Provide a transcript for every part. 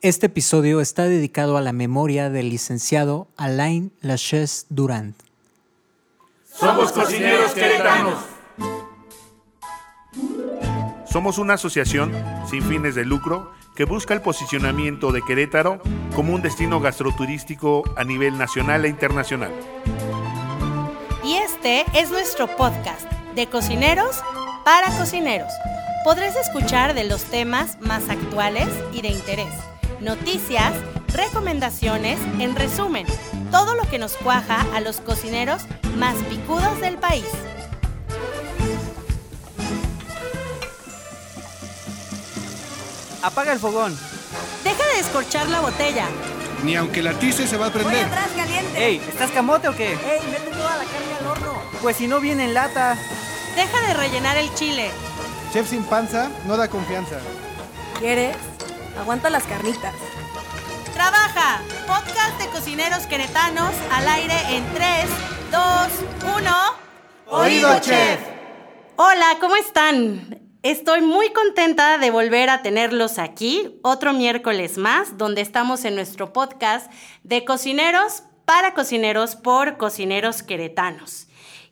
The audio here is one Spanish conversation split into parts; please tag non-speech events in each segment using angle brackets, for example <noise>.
Este episodio está dedicado a la memoria del licenciado Alain Lachaise Durand. Somos cocineros queretanos. Somos una asociación sin fines de lucro que busca el posicionamiento de Querétaro como un destino gastroturístico a nivel nacional e internacional. Y este es nuestro podcast de cocineros para cocineros. Podrás escuchar de los temas más actuales y de interés, noticias, recomendaciones, en resumen, todo lo que nos cuaja a los cocineros más picudos del país. Apaga el fogón. Deja de descorchar la botella. Ni aunque la tice se va a Voy prender. atrás, caliente. Ey, ¿estás camote o qué? Ey, mete toda la carne al horno. Pues si no viene en lata. Deja de rellenar el chile. Chef sin panza no da confianza. ¿Quieres? Aguanta las carnitas. Trabaja. Podcast de cocineros queretanos al aire en 3, 2, 1. Oído, chef. Hola, ¿cómo están? Estoy muy contenta de volver a tenerlos aquí otro miércoles más, donde estamos en nuestro podcast de cocineros para cocineros por cocineros queretanos.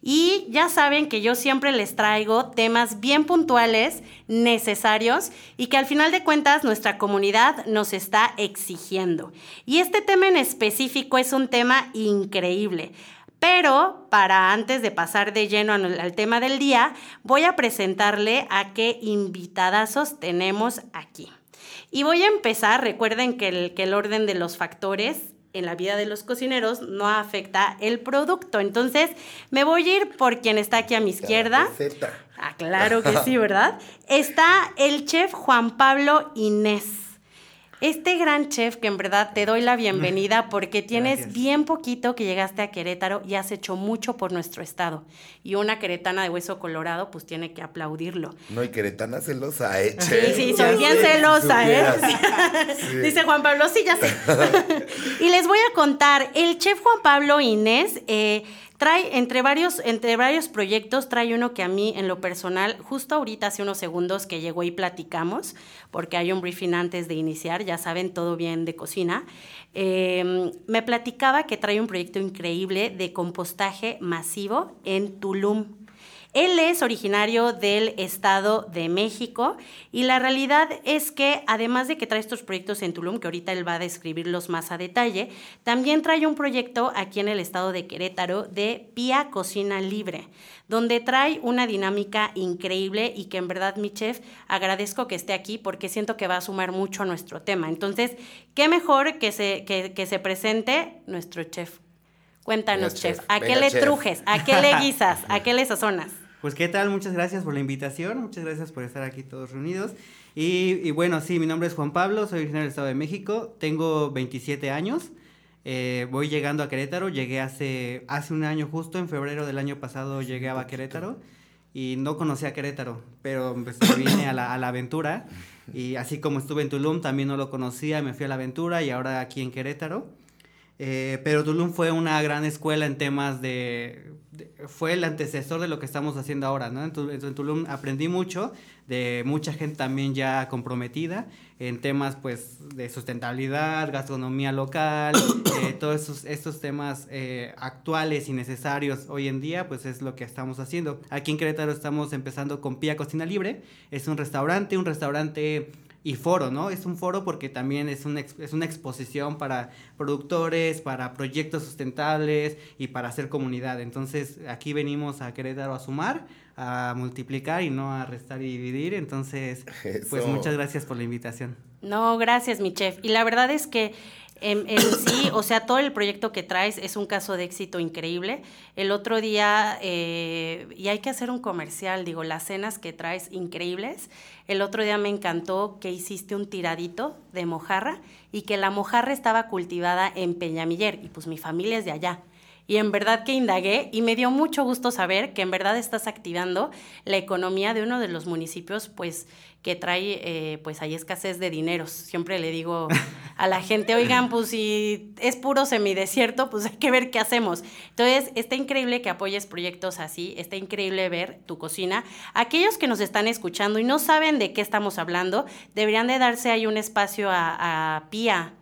Y ya saben que yo siempre les traigo temas bien puntuales, necesarios y que al final de cuentas nuestra comunidad nos está exigiendo. Y este tema en específico es un tema increíble. Pero para antes de pasar de lleno al tema del día, voy a presentarle a qué invitadazos tenemos aquí. Y voy a empezar, recuerden que el orden de los factores en la vida de los cocineros no afecta el producto. Entonces, me voy a ir por quien está aquí a mi izquierda. Ah, claro que <laughs> sí, ¿verdad? Está el chef Juan Pablo Inés. Este gran chef que en verdad te doy la <laughs> bienvenida porque tienes Gracias. bien poquito que llegaste a Querétaro y has hecho mucho por nuestro estado. Y una queretana de hueso colorado pues tiene que aplaudirlo. No, y queretana celosa, ¿eh? Sí, sí, soy bien celosa, ¿eh? <laughs> Sí. Dice Juan Pablo, sí, ya sé. <laughs> y les voy a contar, el chef Juan Pablo Inés eh, trae entre varios, entre varios proyectos, trae uno que a mí en lo personal, justo ahorita hace unos segundos que llegó y platicamos, porque hay un briefing antes de iniciar, ya saben, todo bien de cocina, eh, me platicaba que trae un proyecto increíble de compostaje masivo en Tulum. Él es originario del Estado de México y la realidad es que además de que trae estos proyectos en Tulum, que ahorita él va a describirlos más a detalle, también trae un proyecto aquí en el Estado de Querétaro de Pía Cocina Libre, donde trae una dinámica increíble y que en verdad mi chef agradezco que esté aquí porque siento que va a sumar mucho a nuestro tema. Entonces, qué mejor que se, que, que se presente nuestro chef. Cuéntanos, Venga, chef. ¿a qué le chef. trujes? ¿A qué le guisas? ¿A qué le <laughs> sazonas? Pues qué tal, muchas gracias por la invitación, muchas gracias por estar aquí todos reunidos. Y, y bueno, sí, mi nombre es Juan Pablo, soy originario del Estado de México, tengo 27 años, eh, voy llegando a Querétaro, llegué hace, hace un año justo, en febrero del año pasado llegué a Querétaro y no conocía Querétaro, pero pues, vine a la, a la aventura <laughs> y así como estuve en Tulum también no lo conocía, me fui a la aventura y ahora aquí en Querétaro. Eh, pero Tulum fue una gran escuela en temas de, de- Fue el antecesor de lo que estamos haciendo ahora, ¿no? En, en Tulum aprendí mucho de mucha gente también ya comprometida en temas, pues, de sustentabilidad, gastronomía local, eh, <coughs> todos esos, estos temas eh, actuales y necesarios hoy en día, pues es lo que estamos haciendo. Aquí en Querétaro estamos empezando con Pía Cocina Libre. Es un restaurante, un restaurante y foro, ¿no? Es un foro porque también es, un ex- es una exposición para productores, para proyectos sustentables y para hacer comunidad. Entonces, aquí venimos a Querétaro a sumar, a multiplicar y no a restar y dividir. Entonces, pues muchas gracias por la invitación. No, gracias, mi chef. Y la verdad es que en, sí, o sea, todo el proyecto que traes es un caso de éxito increíble. El otro día, eh, y hay que hacer un comercial, digo, las cenas que traes increíbles. El otro día me encantó que hiciste un tiradito de mojarra y que la mojarra estaba cultivada en Peñamiller y pues mi familia es de allá. Y en verdad que indagué y me dio mucho gusto saber que en verdad estás activando la economía de uno de los municipios, pues, que trae, eh, pues, hay escasez de dineros. Siempre le digo a la gente, oigan, <laughs> pues si es puro semidesierto, pues hay que ver qué hacemos. Entonces, está increíble que apoyes proyectos así, está increíble ver tu cocina. Aquellos que nos están escuchando y no saben de qué estamos hablando, deberían de darse ahí un espacio a, a Pía.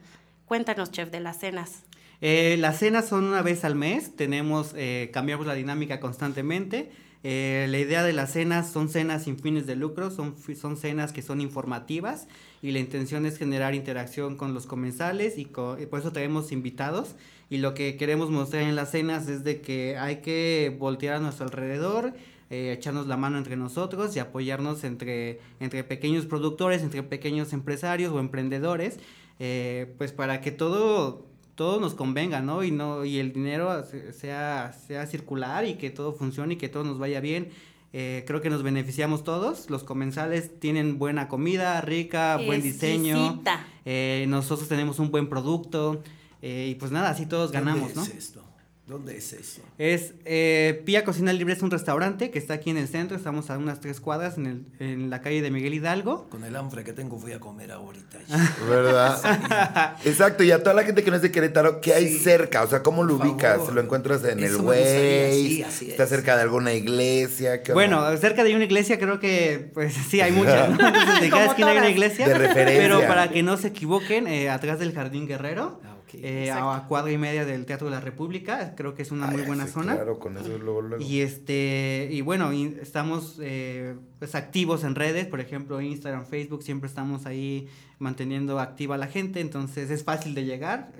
Cuéntanos, chef, de las cenas. Eh, las cenas son una vez al mes, tenemos, eh, cambiamos la dinámica constantemente. Eh, la idea de las cenas son cenas sin fines de lucro, son, son cenas que son informativas y la intención es generar interacción con los comensales y, por eso tenemos invitados y lo que queremos mostrar en las cenas es de que hay que voltear a nuestro alrededor, eh, echarnos la mano entre nosotros y apoyarnos entre, entre pequeños productores, entre pequeños empresarios o emprendedores, eh, pues para que todo todo nos convenga, ¿no? Y no y el dinero sea sea circular y que todo funcione y que todo nos vaya bien. Eh, creo que nos beneficiamos todos. Los comensales tienen buena comida, rica, buen diseño. Eh, nosotros tenemos un buen producto. Eh, y pues nada, así todos ganamos, ¿no? Es esto? ¿Dónde es eso? Es eh, Pía Cocina Libre, es un restaurante que está aquí en el centro, estamos a unas tres cuadras en, el, en la calle de Miguel Hidalgo. Con el hambre que tengo fui a comer ahorita. <laughs> ¿Verdad? <laughs> Exacto, y a toda la gente que no es de Querétaro, ¿qué hay cerca? O sea, ¿cómo lo ubicas? ¿Lo encuentras en el Way? Sí, ¿Está cerca de alguna iglesia? Bueno, cerca de una iglesia creo que, pues <laughs> sí, hay muchas, ¿no? Entonces, de cada esquina hay una iglesia. De referencia. Pero para que no se equivoquen, eh, atrás del Jardín Guerrero. Ah, eh, a cuadra y media del Teatro de la República, creo que es una muy buena zona. Claro, con eso luego, luego. Y este, y bueno, estamos eh, pues activos en redes, por ejemplo, Instagram, Facebook, siempre estamos ahí manteniendo activa a la gente, entonces es fácil de llegar,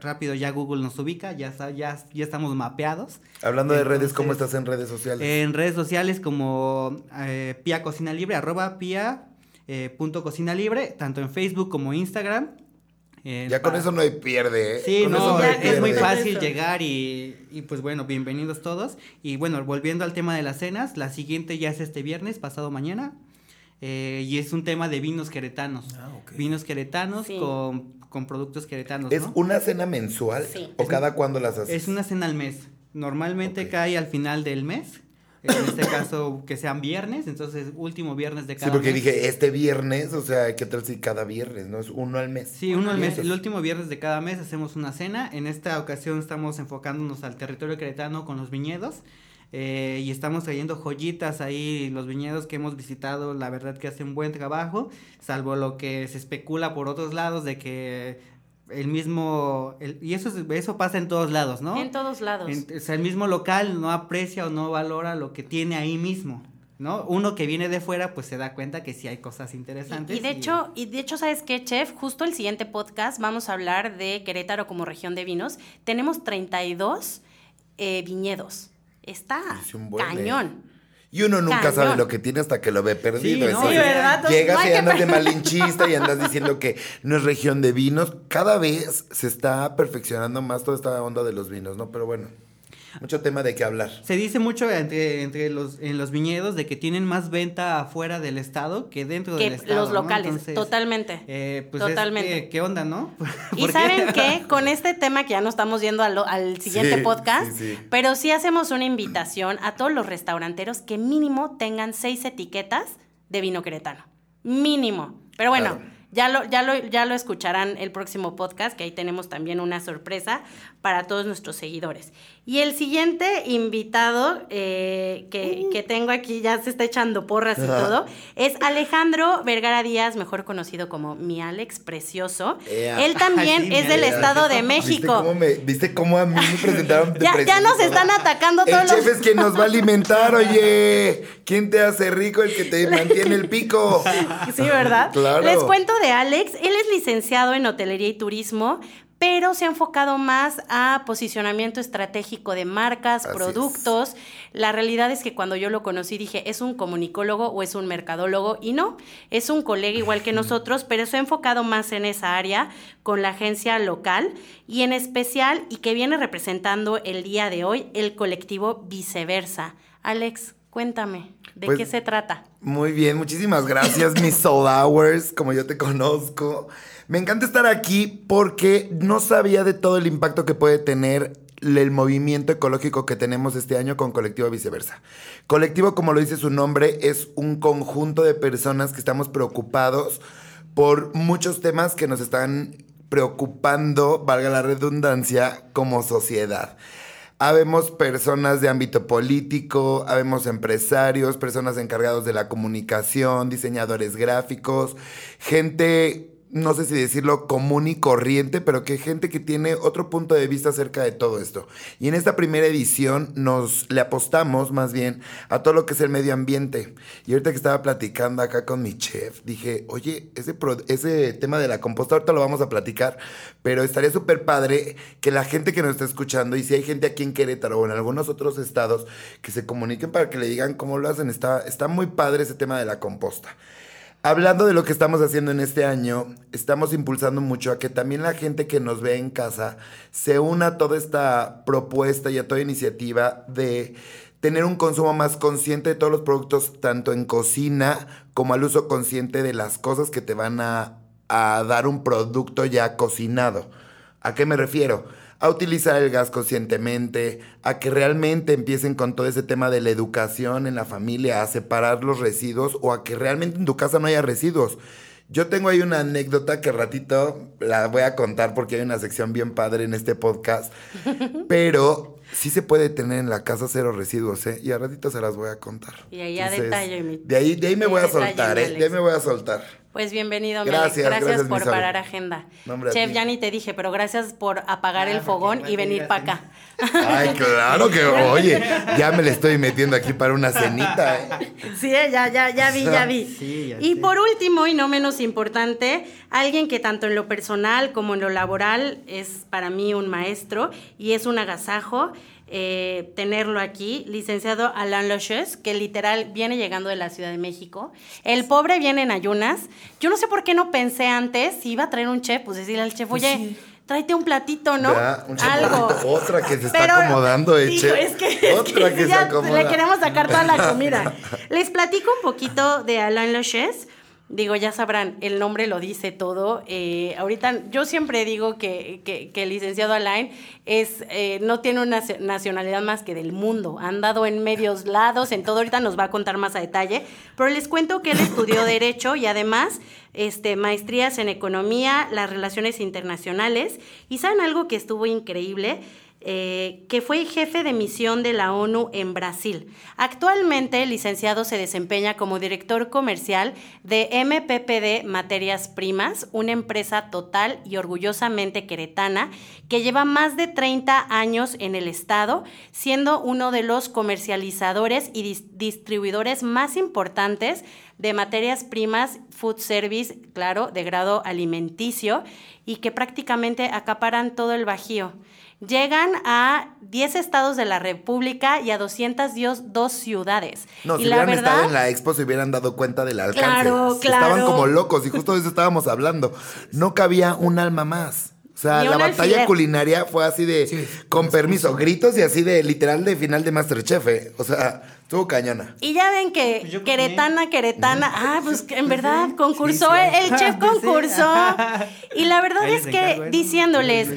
rápido ya Google nos ubica, ya, ya, ya estamos mapeados. Hablando de redes, ¿cómo estás en redes sociales? En redes sociales como eh, Pia Cocina Libre, arroba Pia eh, punto Cocina Libre, tanto en Facebook como Instagram. Eh, ya con eso no hay pierde, ¿eh? Sí, no, es muy fácil llegar y, y, pues bueno, bienvenidos todos. Y bueno, volviendo al tema de las cenas, la siguiente ya es este viernes, pasado mañana. Eh, y es un tema de vinos queretanos. Ah, Vinos queretanos con, con, productos queretanos. ¿Es una cena mensual? ¿O cada cuándo las haces? Es una cena al mes. Normalmente cae al final del mes en este caso que sean viernes, entonces último viernes de cada mes. Sí, porque dije este viernes, o sea, ¿qué tal si cada viernes, no? Es uno al mes. Sí, uno al mes. El último viernes de cada mes hacemos una cena. En esta ocasión estamos enfocándonos al territorio cretano con los viñedos. Eh, y estamos trayendo joyitas ahí, los viñedos que hemos visitado, la verdad que hacen buen trabajo, salvo lo que se especula por otros lados de que el mismo, y eso, eso pasa en todos lados, ¿no? En todos lados. o sea, el mismo local no aprecia o no valora lo que tiene ahí mismo. ¿No? Uno que viene de fuera, pues se da cuenta que sí hay cosas interesantes. Y, de hecho, y de hecho, ¿sabes qué, chef? Justo el siguiente podcast vamos a hablar de Querétaro como región de vinos. Tenemos 32 eh, viñedos. Está cañón. Y uno nunca sabe lo que tiene hasta que lo ve perdido. Sí, ¿verdad? Llegas y andas de malinchista y andas diciendo que no es región de vinos. Cada vez se está perfeccionando más toda esta onda de los vinos, ¿no? Pero bueno mucho tema de qué hablar. Se dice mucho entre, entre los, en los viñedos de que tienen más venta afuera del estado que dentro del estado. Los locales, totalmente. Eh, pues totalmente. ¿Qué onda, no? <laughs> y saben qué, <laughs> con este tema que ya no estamos yendo al, al siguiente podcast, pero sí hacemos una invitación a todos los restauranteros que mínimo tengan seis etiquetas de vino queretano. Mínimo. Pero bueno. Ya lo, ya, lo, ya lo escucharán el próximo podcast, que ahí tenemos también una sorpresa para todos nuestros seguidores. Y el siguiente invitado eh, que, que, tengo aquí, ya se está echando porras y todo, es Alejandro Vergara Díaz, mejor conocido como mi Alex Precioso. Él también es del Estado de México. ¿Viste cómo, a mí me presentaron <laughs> ya, ya, nos están atacando todos el chef es quien nos va a alimentar, <laughs> oye. ¿Quién te hace rico? El que te mantiene el pico. <laughs> Sí, ¿verdad? Claro. Les cuento de Alex. Él es licenciado en hotelería y turismo, pero se ha enfocado más a posicionamiento estratégico de marcas, productos. La realidad es que cuando yo lo conocí dije, ¿es un comunicólogo o es un mercadólogo? Y no, es un colega igual que nosotros, pero se ha enfocado más en esa área con la agencia local y en especial y que viene representando el día de hoy el colectivo Viceversa. Alex, cuéntame. ¿De pues, qué se trata? Muy bien, muchísimas gracias, <laughs> mis Soul Hours, como yo te conozco. Me encanta estar aquí porque no sabía de todo el impacto que puede tener el movimiento ecológico que tenemos este año con Colectivo Viceversa. Colectivo, como lo dice su nombre, es un conjunto de personas que estamos preocupados por muchos temas que nos están preocupando, valga la redundancia, como sociedad. Habemos personas de ámbito político, habemos empresarios, personas encargados de la comunicación, diseñadores gráficos, gente no sé si decirlo común y corriente, pero que gente que tiene otro punto de vista acerca de todo esto. Y en esta primera edición nos le apostamos más bien a todo lo que es el medio ambiente. Y ahorita que estaba platicando acá con mi chef, dije, oye, ese, ese tema de la composta ahorita lo vamos a platicar, pero estaría súper padre que la gente que nos está escuchando, y si hay gente aquí en Querétaro o en algunos otros estados, que se comuniquen para que le digan cómo lo hacen. Está, está muy padre ese tema de la composta. Hablando de lo que estamos haciendo en este año, estamos impulsando mucho a que también la gente que nos ve en casa se una a toda esta propuesta y a toda iniciativa de tener un consumo más consciente de todos los productos, tanto en cocina como al uso consciente de las cosas que te van a, a dar un producto ya cocinado. ¿A qué me refiero? A utilizar el gas conscientemente, a que realmente empiecen con todo ese tema de la educación en la familia, a separar los residuos o a que realmente en tu casa no haya residuos. Yo tengo ahí una anécdota que ratito la voy a contar porque hay una sección bien padre en este podcast, <laughs> pero sí se puede tener en la casa cero residuos, ¿eh? Y a ratito se las voy a contar. Y ahí a detalle. Mi, de ahí, de ahí me voy a soltar, ¿eh? De ahí me voy a soltar. Pues bienvenido, Gracias, gracias, gracias por parar agenda. Chef, ya ni te dije, pero gracias por apagar el fogón y venir para acá. <laughs> Ay, claro que, oye, ya me le estoy metiendo aquí para una cenita. ¿eh? Sí, ya, ya, ya vi, ya vi. y por último, y no menos importante, alguien que tanto en lo personal como en lo laboral es para mí un maestro y es un agasajo. Eh, tenerlo aquí, licenciado Alain Loches, que literal viene llegando de la Ciudad de México. El pobre viene en ayunas. Yo no sé por qué no pensé antes si iba a traer un chef, pues decirle al chef, pues oye, tráete un platito, ¿no? Algo. Otra que se está acomodando, eh, Es que, Otra que, se acomoda. Le queremos sacar toda la comida. <laughs> Les platico un poquito de Alain Loches. Digo, ya sabrán, el nombre lo dice todo. Eh, ahorita yo siempre digo que, que, el licenciado Alain es, eh, no tiene una nacionalidad más que del mundo. Ha andado en medios lados, en todo. Ahorita nos va a contar más a detalle. Pero les cuento que él estudió Derecho y además este, maestrías en Economía, las Relaciones Internacionales. Y saben algo que estuvo increíble eh, que fue jefe de misión de la ONU en Brasil. Actualmente, el licenciado se desempeña como director comercial de MPPD Materias Primas, una empresa total y orgullosamente queretana que lleva más de 30 años en el Estado, siendo uno de los comercializadores y distribuidores más importantes de materias primas, food service, claro, de grado alimenticio, y que prácticamente acaparan todo el Bajío. Llegan a 10 estados de la República y a 202 ciudades. No, si hubieran estado en la expo se hubieran dado cuenta del alcance. Claro, claro. Estaban como locos y justo de eso estábamos hablando. No cabía un alma más. O sea, la batalla culinaria fue así de, con permiso, gritos y así de literal de final de Masterchef. ¿eh? O sea, estuvo cañona. Y ya ven que pues queretana, queretana, ah, pues en verdad concursó, el chef <laughs> concursó. <laughs> Y la verdad es que diciéndoles,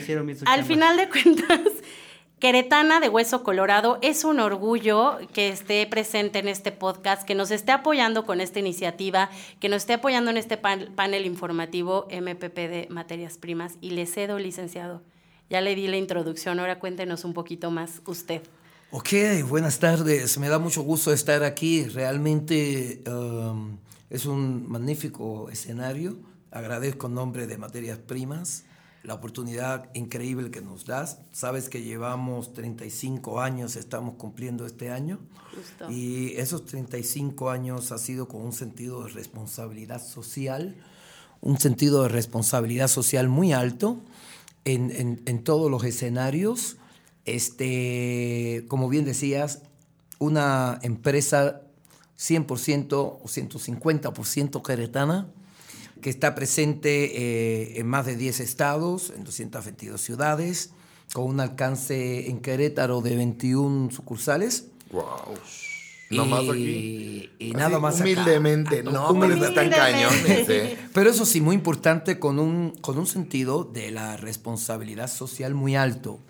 al final de cuentas, <laughs> Queretana de Hueso Colorado, es un orgullo que esté presente en este podcast, que nos esté apoyando con esta iniciativa, que nos esté apoyando en este panel informativo MPP de Materias Primas. Y le cedo, licenciado. Ya le di la introducción, ahora cuéntenos un poquito más usted. Ok, buenas tardes. Me da mucho gusto estar aquí. Realmente um, es un magnífico escenario. Agradezco en nombre de Materias Primas la oportunidad increíble que nos das. Sabes que llevamos 35 años, estamos cumpliendo este año. Y esos 35 años ha sido con un sentido de responsabilidad social, un sentido de responsabilidad social muy alto en, en, todos los escenarios. Este, como bien decías, una empresa 100% o 150% queretana, que está presente eh, en más de 10 estados, en 222 ciudades, con un alcance en Querétaro de 21 sucursales. ¡Wow! No más aquí. Y nada más Humildemente, no, humildemente. están cañones. ¿eh? Pero eso sí, muy importante, con un, con un sentido de la responsabilidad social muy alto.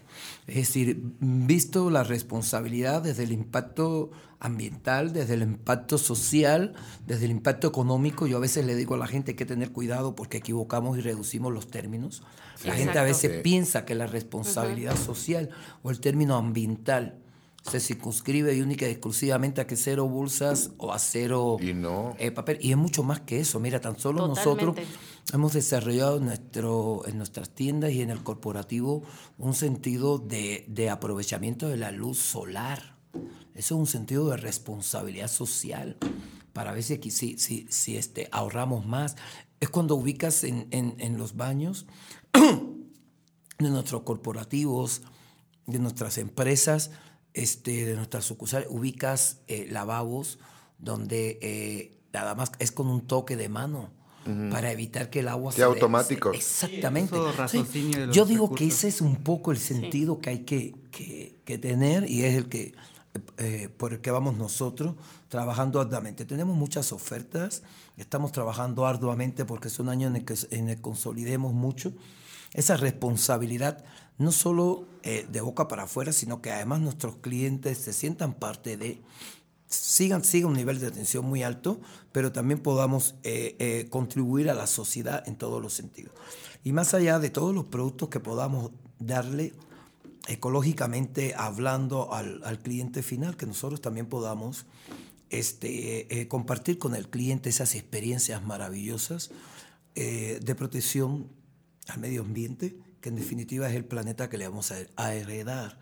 Es decir, visto la responsabilidad desde el impacto ambiental, desde el impacto social, desde el impacto económico. Yo a veces le digo a la gente que hay que tener cuidado porque equivocamos y reducimos los términos. La gente a veces Sí. piensa que la responsabilidad social o el término ambiental se circunscribe y única y exclusivamente a que cero bolsas o a cero Y no. eh, papel. Y es mucho más que eso. Mira, tan solo nosotros. Hemos desarrollado nuestro, en nuestras tiendas y en el corporativo un sentido de, de aprovechamiento de la luz solar. Eso es un sentido de responsabilidad social para ver si, aquí- si, si, si, este, ahorramos más. Es cuando ubicas en, en, en los baños <clears throat> de nuestros corporativos, de nuestras empresas, este, de nuestras sucursales, ubicas eh, lavabos donde eh, nada más es con un toque de mano para evitar que el agua Sí, automático. Exactamente. Eso, Sí, los Yo digo que ese es un poco el sentido que hay que, que- que tener y es el que eh, por el que vamos nosotros trabajando arduamente. Tenemos muchas ofertas, estamos trabajando arduamente porque es un año en el que en el consolidemos mucho esa responsabilidad, no solo eh, de boca para afuera, sino que además nuestros clientes se sientan parte de, sigan, siga un nivel de atención muy alto, pero también podamos eh, eh, contribuir a la sociedad en todos los sentidos. Y más allá de todos los productos que podamos darle ecológicamente hablando al, al cliente final, que nosotros también podamos este, eh, compartir con el cliente esas experiencias maravillosas de protección al medio ambiente, que en definitiva es el planeta que le vamos a, a heredar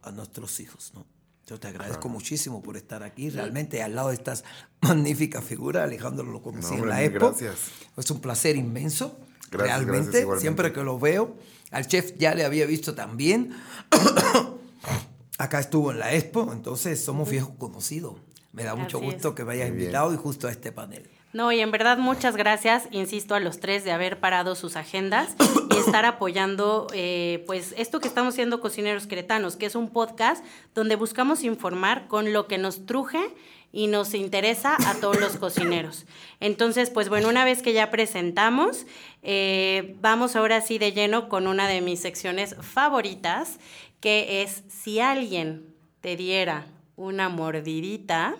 a nuestros hijos. ¿no? Yo te agradezco muchísimo por estar aquí, realmente al lado de estas <laughs> magníficas figuras, Alejandro lo conocí No, en la Expo. gracias. Es un placer inmenso, Gracias, realmente, siempre que lo veo. Al chef ya le había visto también. <coughs> Acá estuvo en la Expo, entonces somos viejos conocidos. Me da mucho gusto es. que me hayas invitado y justo a este panel. No, y en verdad muchas gracias, insisto, a los tres de haber parado sus agendas y estar apoyando, eh, pues, esto que estamos haciendo Cocineros Queretanos, que es un podcast donde buscamos informar con lo que nos truje y nos interesa a todos los cocineros. Entonces, pues bueno, una vez que ya presentamos, eh, vamos ahora sí de lleno con una de mis secciones favoritas, que es si alguien te diera una mordidita,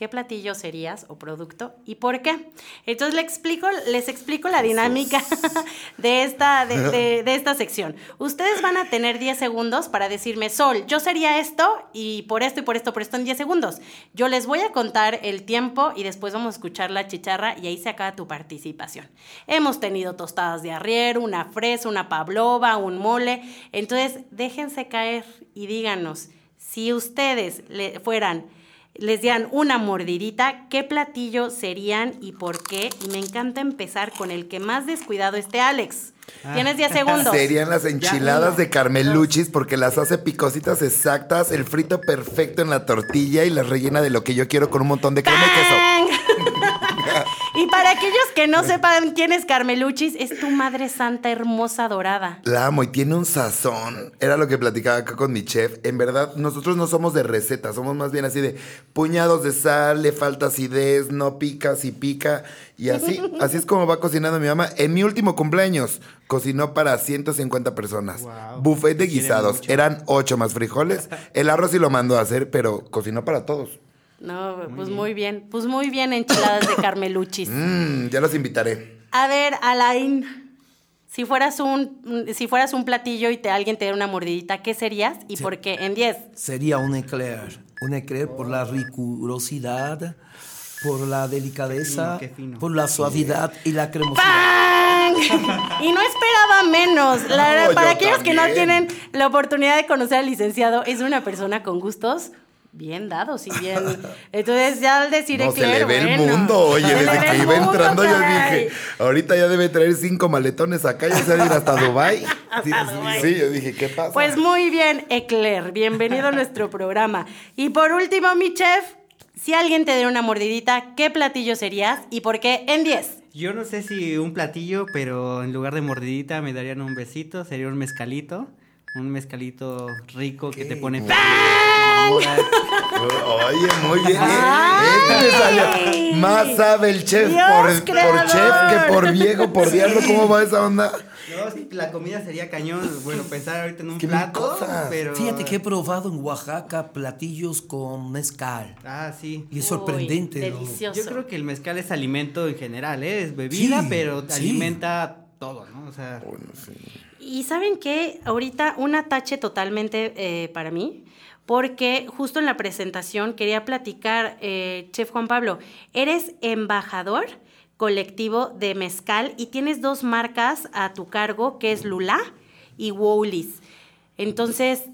¿qué platillo serías o producto y por qué? Entonces les explico, les explico la dinámica <laughs> de esta, de, <laughs> de- de esta sección. Ustedes van a tener 10 segundos para decirme, Sol, yo sería esto y por esto y por esto, por esto en 10 segundos. Yo les voy a contar el tiempo y después vamos a escuchar la chicharra y ahí se acaba tu participación. Hemos tenido tostadas de arrier, una fresa, una pavlova, un mole. Entonces déjense caer y díganos, si ustedes le fueran les dieran una mordidita, ¿qué platillo serían y por qué? Y me encanta empezar con el que más descuidado esté Alex. Tienes 10 segundos. Serían las enchiladas de Carmeluchis porque las hace picositas exactas, el frito perfecto en la tortilla y las rellena de lo que yo quiero con un montón de crema y queso. <laughs> <laughs> Y para aquellos que no sepan quién es Carmeluchis, es tu madre santa hermosa dorada. La amo y tiene un sazón. Era lo que platicaba acá con mi chef. En verdad, nosotros no somos de recetas, somos más bien así de puñados de sal, le falta acidez, no pica, si pica. Y así, <laughs> así es como va cocinando mi mamá. En mi último cumpleaños, cocinó para 150 personas. Wow. Buffet de guisados. Eran ocho más frijoles. El arroz sí lo mandó a hacer, pero cocinó para todos. No, pues muy bien. Pues muy bien enchiladas de Carmeluchis. Mmm, <laughs> ya los invitaré. A ver, Alain, si fueras un, si fueras un platillo y te, alguien te diera una mordidita, ¿qué serías y Sí. por qué? En 10. Sería un eclair. Un eclair por la rigurosidad, por la delicadeza, Fino, qué fino. por la suavidad y la cremosidad. ¡Pang! y no esperaba menos. La No, para aquellos que no también. tienen la oportunidad de conocer al licenciado, es una persona con gustos bien dados y bien. <laughs> Entonces, ya al decir No, se eclair, le ve el mundo, oye, Se desde que iba entrando yo dije, ahorita ya debe traer cinco maletones acá, ya se va a ir hasta Dubai. <laughs> Sí, Dubái. sí, yo dije, ¿qué pasa? Pues muy bien, Eclair. Bienvenido a nuestro programa. Y por último, mi chef, si alguien te diera una mordidita, ¿qué platillo serías y por qué? En 10. Yo no sé si un platillo, pero en lugar de mordidita me darían un besito, sería un mezcalito. Un mezcalito rico que te pone. Oye, muy bien. Este. Más sabe el chef por, chef que por viejo, por diablo. ¿Cómo va esa onda? No, sí, la comida sería cañón. Bueno, pensar ahorita en un plato, pero... Fíjate que he probado en Oaxaca platillos con mezcal. Ah, sí. Y es Uy, sorprendente. ¿no? delicioso. Yo creo que el mezcal es alimento en general, ¿eh? Es bebida, Sí, pero sí. alimenta todo, ¿no? O sea, Y saben qué, ahorita un atache totalmente eh, para mí, porque justo en la presentación quería platicar, eh, Chef Juan Pablo, eres embajador colectivo de mezcal y tienes dos marcas a tu cargo, que es Lula y Wowlis. Entonces,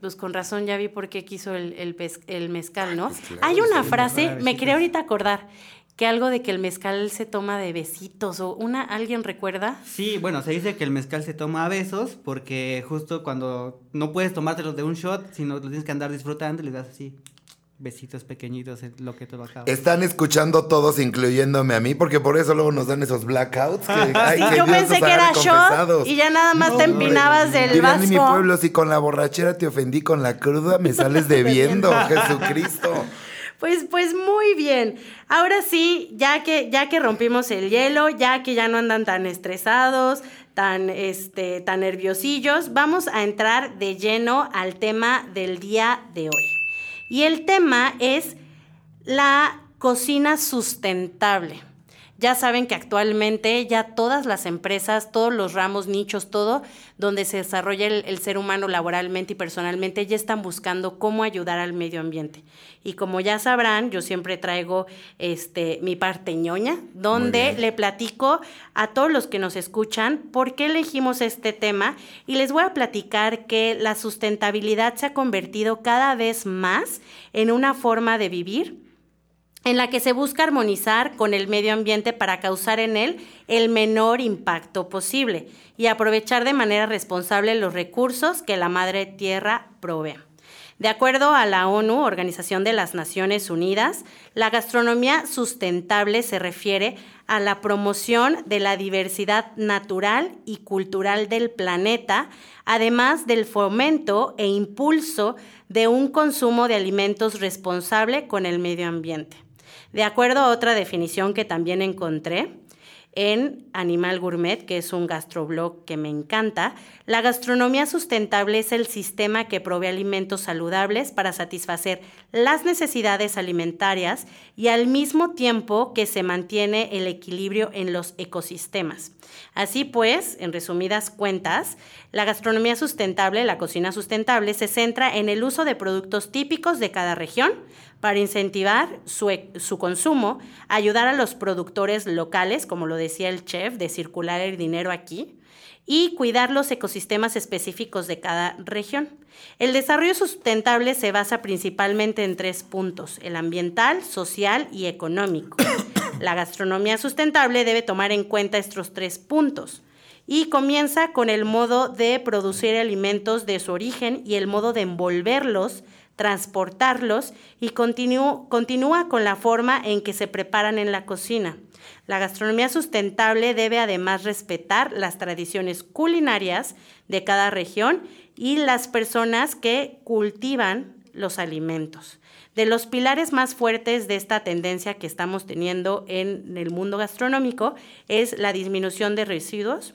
pues con razón ya vi por qué quiso el, el pez- el mezcal, ¿no? Hay una frase, me quería ahorita acordar, que algo de que el mezcal se toma de besitos o una, ¿alguien recuerda? sí, bueno, se dice que el mezcal se toma a besos porque justo cuando no puedes tomártelo de un shot, sino lo tienes que andar disfrutando y le das así besitos pequeñitos en lo que te lo acabas. Están escuchando todos, incluyéndome a mí, porque por eso luego nos dan esos blackouts. Que, <laughs> ay, Sí, que yo Dios pensé que era confesados. y ya nada más te empinabas del Dirán en mi pueblo, si con la borrachera te ofendí, con la cruda me sales <laughs> debiendo, Jesucristo. Pues, pues muy bien. Ahora sí, ya que, ya que rompimos el hielo, ya que ya no andan tan estresados, tan, este, tan nerviosillos, vamos a entrar de lleno al tema del día de hoy. Y el tema es la cocina sustentable. Ya saben que actualmente ya todas las empresas, todos los ramos, nichos, todo, donde se desarrolla el, el ser humano laboralmente y personalmente, ya están buscando cómo ayudar al medio ambiente. Y como ya sabrán, yo siempre traigo este, mi parte ñoña, donde le platico a todos los que nos escuchan por qué elegimos este tema y les voy a platicar que la sustentabilidad se ha convertido cada vez más en una forma de vivir en la que se busca armonizar con el medio ambiente para causar en él el menor impacto posible y aprovechar de manera responsable los recursos que la Madre Tierra provee. De acuerdo a la ONU, Organización de las Naciones Unidas, la gastronomía sustentable se refiere a la promoción de la diversidad natural y cultural del planeta, además del fomento e impulso de un consumo de alimentos responsable con el medio ambiente. De acuerdo a otra definición que también encontré en Animal Gourmet, que es un gastroblog que me encanta, la gastronomía sustentable es el sistema que provee alimentos saludables para satisfacer las necesidades alimentarias y al mismo tiempo que se mantiene el equilibrio en los ecosistemas. Así pues, en resumidas cuentas, la gastronomía sustentable, la cocina sustentable, se centra en el uso de productos típicos de cada región para incentivar su, e- su consumo, ayudar a los productores locales, como lo decía el chef, de circular el dinero aquí, y cuidar los ecosistemas específicos de cada región. El desarrollo sustentable se basa principalmente en tres puntos, el ambiental, social y económico. <coughs> La gastronomía sustentable debe tomar en cuenta estos tres puntos y comienza con el modo de producir alimentos de su origen y el modo de envolverlos, transportarlos y continúa, con la forma en que se preparan en la cocina. La gastronomía sustentable debe además respetar las tradiciones culinarias de cada región y las personas que cultivan los alimentos. De los pilares más fuertes de esta tendencia que estamos teniendo en el mundo gastronómico es la disminución de residuos,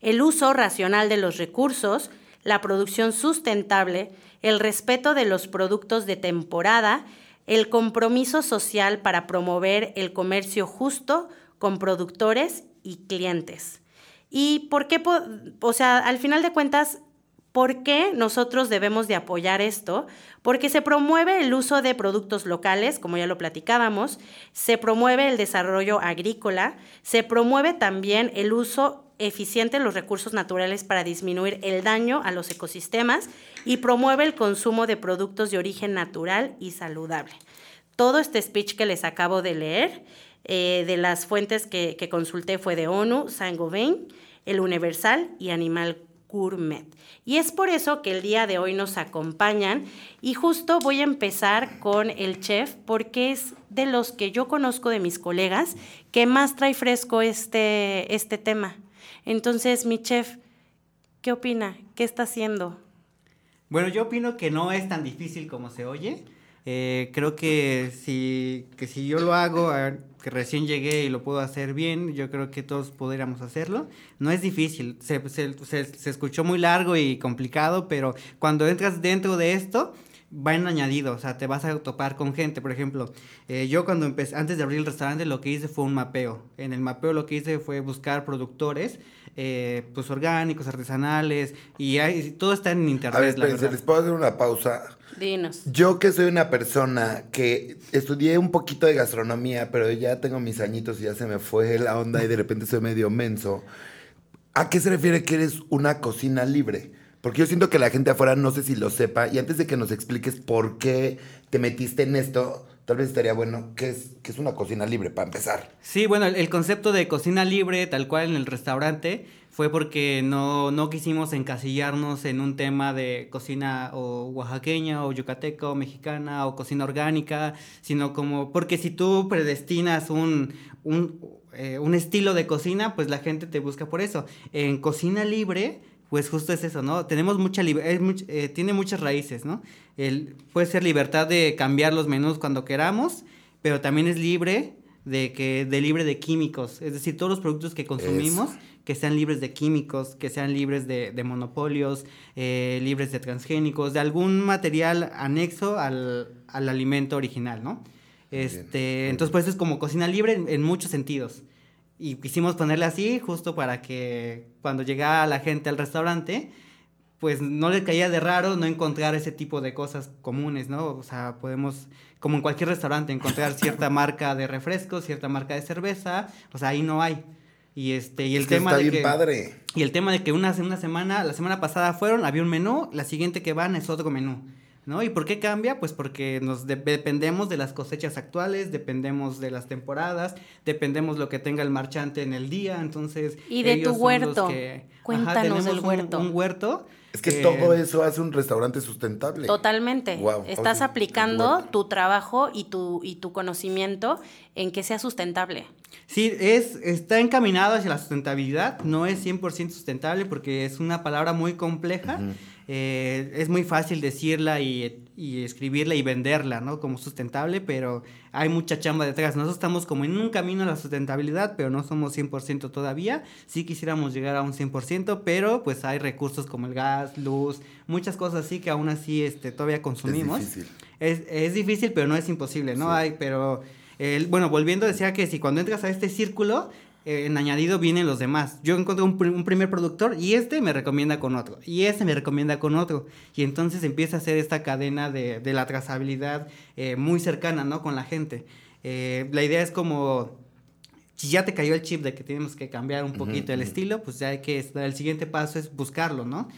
el uso racional de los recursos, la producción sustentable, el respeto de los productos de temporada, el compromiso social para promover el comercio justo con productores y clientes. ¿Y por qué? O sea, al final de cuentas, ¿por qué nosotros debemos de apoyar esto? Porque se promueve el uso de productos locales, como ya lo platicábamos, se promueve el desarrollo agrícola, se promueve también el uso eficiente los recursos naturales para disminuir el daño a los ecosistemas y promueve el consumo de productos de origen natural y saludable. Todo este speech que les acabo de leer, eh, de las fuentes que, que consulté fue de ONU, Saint-Gobain, El Universal y Animal Gourmet. Y es por eso que el día de hoy nos acompañan y justo voy a empezar con el chef porque es de los que yo conozco de mis colegas que más trae fresco este, este tema. Entonces, mi chef, ¿Qué opina? ¿Qué está haciendo? Bueno, yo opino que no es tan difícil como se oye. Eh, creo que si, que si yo lo hago, que recién llegué y lo puedo hacer bien, yo creo que todos podríamos hacerlo. No es difícil, se, se, se, escuchó muy largo y complicado, pero cuando entras dentro de esto, va en añadido, o sea, te vas a topar con gente. Por ejemplo, eh, yo cuando empecé, antes de abrir el restaurante, lo que hice fue un mapeo. En el mapeo lo que hice fue buscar productores eh, pues orgánicos, artesanales, y hay, todo está en internet. A ver, espérense, ¿les puedo hacer una pausa? Dinos. Yo que soy una persona que estudié un poquito de gastronomía, pero ya tengo mis añitos y ya se me fue la onda y de repente soy medio menso. ¿A qué se refiere que eres una cocina libre? Porque yo siento que la gente afuera no sé si lo sepa. Y antes de que nos expliques por qué te metiste en esto, tal vez estaría bueno, ¿qué es, que es una cocina libre para empezar? Sí, bueno, el, concepto de cocina libre, tal cual en el restaurante, fue porque no, no quisimos encasillarnos en un tema de cocina o oaxaqueña o yucateca o mexicana o cocina orgánica, sino como, porque si tú predestinas un, un, eh, un estilo de cocina, pues la gente te busca por eso. En cocina libre pues justo es eso, ¿no? Tenemos mucha eh, tiene muchas raíces, ¿no? El, puede ser libertad de cambiar los menús cuando queramos, pero también es libre de que de libre de químicos, es decir, todos los productos que consumimos que sean libres de químicos, que sean libres de, monopolios, eh, libres de transgénicos, de algún material anexo al, alimento original, ¿no? Este, entonces, pues es como cocina libre en muchos sentidos. Y quisimos ponerle así justo para que cuando llegara la gente al restaurante, pues no le caía de raro no encontrar ese tipo de cosas comunes, ¿no? O sea, podemos, como en cualquier restaurante, encontrar <laughs> cierta marca de refresco, cierta marca de cerveza, o sea, ahí no hay. Y este, y el tema está de bien padre. Y el tema de que una, una semana, la semana pasada fueron, había un menú, la siguiente que van es otro menú. ¿No? ¿Y por qué cambia? Pues porque nos dependemos de las cosechas actuales, dependemos de las temporadas, dependemos lo que tenga el marchante en el día, entonces... Y de tu huerto. Cuéntanos del huerto. Un, huerto. Es que todo eso hace un restaurante sustentable. Totalmente. Estás aplicando tu trabajo y tu, y tu conocimiento en que sea sustentable. Sí, es, está encaminado hacia la sustentabilidad, no es 100% sustentable porque es una palabra muy compleja. Eh, es muy fácil decirla y, escribirla y venderla, ¿no? Como sustentable, pero hay mucha chamba detrás. Nosotros estamos como en un camino a la sustentabilidad, pero no somos 100% todavía. Sí quisiéramos llegar a un 100%, pero pues hay recursos como el gas, luz, muchas cosas así que aún así este, todavía consumimos. Es difícil. Es, difícil, pero no es imposible, ¿no? Hay, pero... El, bueno, volviendo, decía que si cuando entras a este círculo, eh, en añadido vienen los demás. Yo encontré un, un, primer productor y este me recomienda con otro. Y este me recomienda con otro. Y entonces empieza a hacer esta cadena de, de la trazabilidad eh, muy cercana, ¿no? Con la gente. Eh, la idea es como, si ya te cayó el chip de que tenemos que cambiar un poquito el estilo, pues ya hay que, el siguiente paso es buscarlo, ¿no?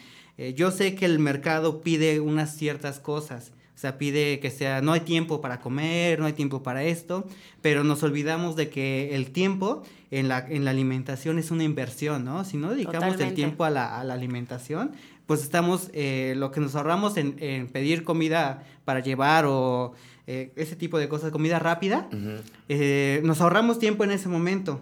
yo sé que el mercado pide unas ciertas cosas o sea, pide que sea, no hay tiempo para comer, no hay tiempo para esto, pero nos olvidamos de que el tiempo en la, en la alimentación es una inversión, ¿no? Si no dedicamos el tiempo a la, a la alimentación, pues estamos, eh, lo que nos ahorramos en, en, pedir comida para llevar o eh, ese tipo de cosas, comida rápida, eh, nos ahorramos tiempo en ese momento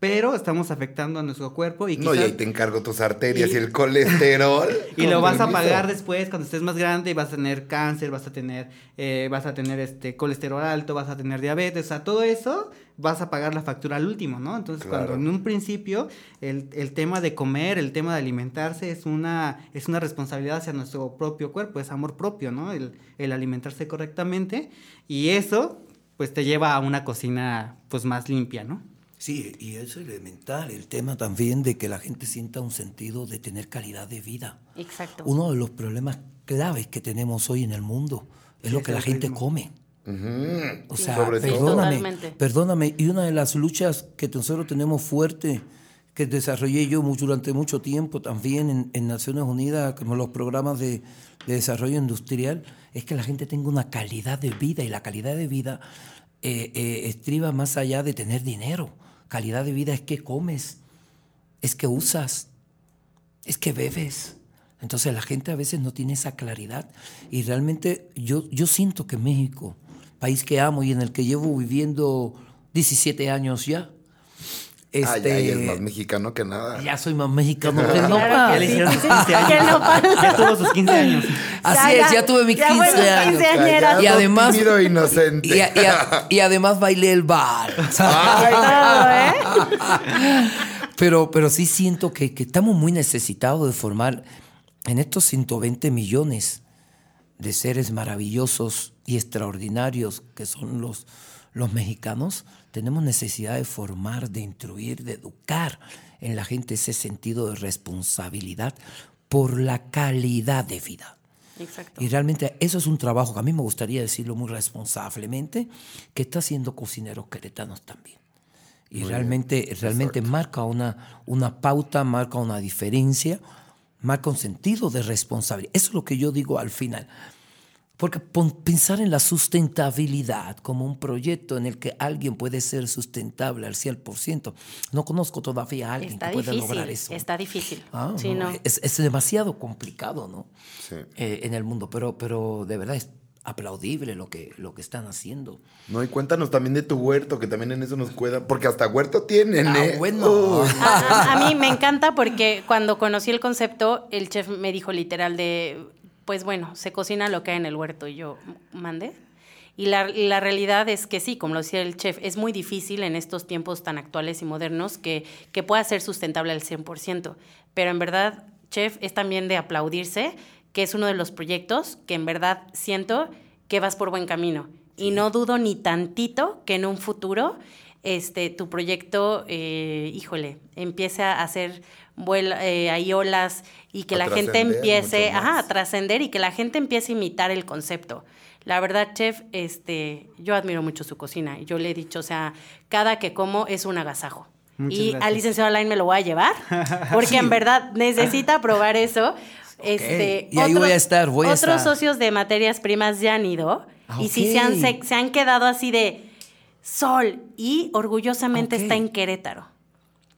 pero estamos afectando a nuestro cuerpo y No, y ahí te encargo tus arterias y, el colesterol. <laughs> y lo vas a pagar después cuando estés más grande y vas a tener cáncer, vas a tener, eh, vas a tener este colesterol alto, vas a tener diabetes, o sea, todo eso vas a pagar la factura al último, ¿no? Entonces, cuando en un principio el, el, tema de comer, el tema de alimentarse es una, es una responsabilidad hacia nuestro propio cuerpo, es amor propio, ¿no? El, el alimentarse correctamente y eso pues te lleva a una cocina pues más limpia, ¿no? Sí, y es elemental el tema también de que la gente sienta un sentido de tener calidad de vida. Exacto. Uno de los problemas claves que tenemos hoy en el mundo es lo que la gente come. O sea, perdóname, perdóname, y una de las luchas que nosotros tenemos fuerte, que desarrollé yo mucho, durante mucho tiempo también en, Naciones Unidas, como los programas de, desarrollo industrial, es que la gente tenga una calidad de vida y la calidad de vida eh, eh, estriba más allá de tener dinero. Calidad de vida es que comes, es que usas, es que bebes. Entonces la gente a veces no tiene esa claridad y realmente yo, yo siento que México, país que amo y en el que llevo viviendo 17 años ya, Este, ay, es más mexicano que nada. ya soy más mexicano que nopal. <laughs> Ya le hicieron sus 15 Que años. Ya tuvo sus 15 años. Así es, ya tuve mis ya 15 fueron años. Callado, Y además- tímido, inocente. Y, a- y a- y además bailé el bar. <laughs> ¿eh? <laughs> Pero, pero sí siento que, que estamos muy necesitados de formar en estos 120 millones de seres maravillosos y extraordinarios que son los, los mexicanos, tenemos necesidad de formar, de instruir, de educar en la gente ese sentido de responsabilidad por la calidad de vida. Exacto. Y realmente eso es un trabajo que a mí me gustaría decirlo muy responsablemente, que está haciendo cocineros queretanos también. Y realmente, realmente marca una, una pauta, marca una diferencia, marca un sentido de responsabilidad. Eso es lo que yo digo al final. Porque pensar en la sustentabilidad como un proyecto en el que alguien puede ser sustentable al 100%, no conozco todavía a alguien Está que pueda difícil, lograr eso. está difícil. Ah, sí, no, no. Es, es demasiado complicado, ¿no? Sí. Eh, en el mundo, pero, pero de verdad es aplaudible lo que, lo que están haciendo. No, y cuéntanos también de tu huerto, que también en eso nos cuidan, porque hasta huerto tienen, Ah, ¿eh? bueno. A- a mí me encanta porque cuando conocí el concepto, el chef me dijo literal de, pues bueno, se cocina lo que hay en el huerto y yo mandé. Y la, la realidad es que sí, como lo decía el chef, es muy difícil en estos tiempos tan actuales y modernos que, que pueda ser sustentable al 100%. Pero en verdad, chef, es también de aplaudirse que es uno de los proyectos que en verdad siento que vas por buen camino. Y no dudo ni tantito que en un futuro este, tu proyecto, eh, híjole, empiece a hacer vuela, eh, ahí olas y que A la gente empiece ajá, a trascender y que la gente empiece a imitar el concepto. La verdad, chef, este, yo admiro mucho su cocina. Yo le he dicho, o sea, cada que como es un agasajo. Muchas y gracias. al licenciado Alain me lo voy a llevar, <laughs> porque en verdad necesita probar eso. Este, Y ahí voy a estar, voy a otros estar. socios de materias primas ya han ido Ah, y sí se han, se, se han quedado así de sol y orgullosamente está en Querétaro.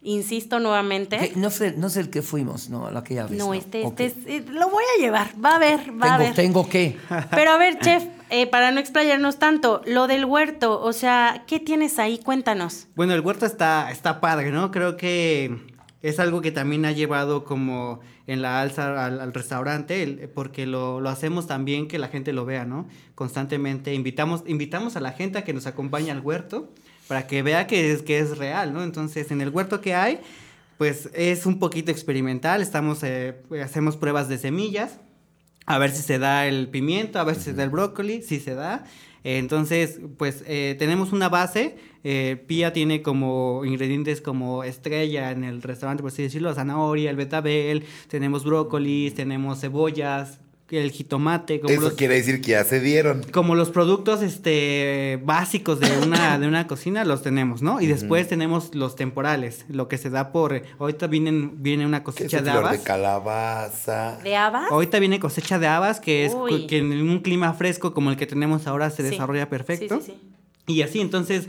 Insisto nuevamente. No, sé, no sé el que fuimos, ¿no? La aquella vez. No, este, este es- eh, lo voy a llevar, va a ver, va a ver. tengo que. Pero a ver, chef, eh, para no explayarnos tanto, lo del huerto, o sea, ¿qué tienes ahí? Cuéntanos. Bueno, el huerto está, está padre, ¿no? Creo que es algo que también ha llevado como en la alza al, al restaurante, el- porque lo, lo hacemos también que la gente lo vea, ¿no? Constantemente invitamos, invitamos a la gente a que nos acompañe al huerto para que vea que es, que es real, ¿no? Entonces, en el huerto que hay, pues es un poquito experimental, estamos, eh, hacemos pruebas de semillas, a ver si se da el pimiento, a ver si se da el brócoli, si se da. Entonces, pues eh, tenemos una base. eh, Pía tiene como ingredientes como estrella en el restaurante, por así decirlo, zanahoria, el betabel, tenemos brócolis, tenemos cebollas, el jitomate, como Eso los, quiere decir que ya se dieron. como los productos este básicos de una <laughs> de una cocina los tenemos, ¿no? Y después tenemos los temporales, lo que se da por ahorita vienen viene una cosecha de habas. de calabaza. ¿De habas? Ahorita viene cosecha de habas, que es Uy. que en un clima fresco como el que tenemos ahora se Sí. desarrolla perfecto. Sí, sí, sí. Y así, entonces,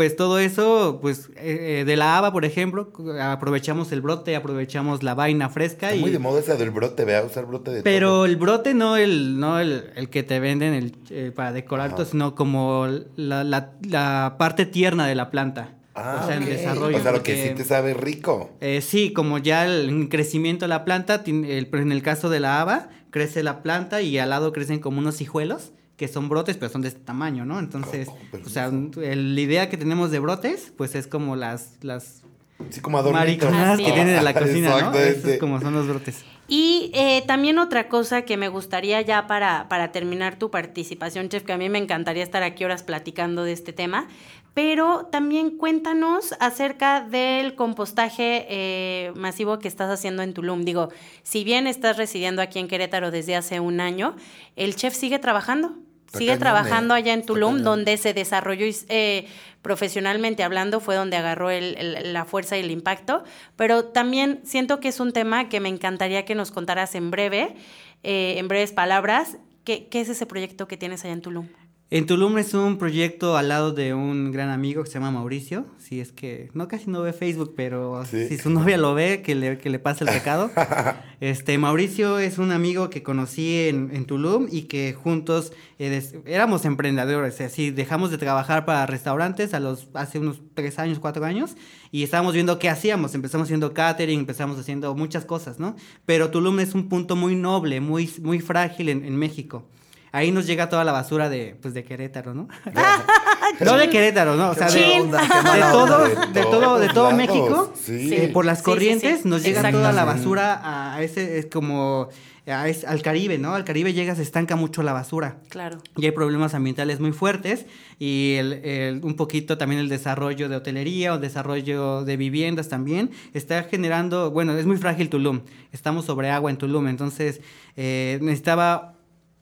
pues todo eso, pues eh, eh, de la haba, por ejemplo, aprovechamos el brote, aprovechamos la vaina fresca. Está y, muy de moda esa del brote, vea, usar brote de pero todo. el brote no el, no el, el que te venden el, eh, para decorar, todo, sino como la, la- la parte tierna de la planta. Ah, o sea, en desarrollo. O sea, lo que sí te sabe rico. eh, sí, como ya el crecimiento de la planta, el- en el caso de la haba, crece la planta y al lado crecen como unos hijuelos, que son brotes, pero son de este tamaño, ¿no? Entonces, Oh, o sea, el- la idea que tenemos de brotes, pues es como las, las Sí, como adornito. mariconadas que tienen en la cocina, ¿no? Esos como son los brotes. Y eh, también otra cosa que me gustaría ya para, para terminar tu participación, chef, que a mí me encantaría estar aquí horas platicando de este tema, pero también cuéntanos acerca del compostaje eh, masivo que estás haciendo en Tulum. Digo, si bien estás residiendo aquí en Querétaro desde hace un año, el chef sigue trabajando. Sigue trabajando allá en Tulum, donde se desarrolló eh, profesionalmente hablando, fue donde agarró el- el- la fuerza y el impacto. Pero también siento que es un tema que me encantaría que nos contaras en breve, eh, en breves palabras. ¿Qué, qué es ese proyecto que tienes allá en Tulum? En Tulum es un proyecto al lado de un gran amigo que se llama Mauricio. Si es que no casi no ve Facebook, pero Sí. si su novia lo ve, que le, que le pase el recado. <laughs> este Mauricio es un amigo que conocí en, en Tulum y que juntos eh, éramos emprendedores. Así dejamos de trabajar para restaurantes a los hace unos tres años, cuatro años y estábamos viendo qué hacíamos. Empezamos haciendo catering, empezamos haciendo muchas cosas, ¿no? Pero Tulum es un punto muy noble, muy, muy frágil en, en México. Ahí nos llega toda la basura de, pues, de Querétaro, ¿no? <laughs> no de Querétaro, ¿no? O sea, de, de todo, onda. de todo, de todo México, sí. eh, por las Sí, sí, corrientes sí. nos llega toda la basura a ese, es como, a es- al Caribe, ¿no? Al Caribe llega, se estanca mucho la basura. Claro. Y hay problemas ambientales muy fuertes y el, el- un poquito también el desarrollo de hotelería o desarrollo de viviendas también está generando, bueno, es muy frágil Tulum, estamos sobre agua en Tulum, entonces eh, necesitaba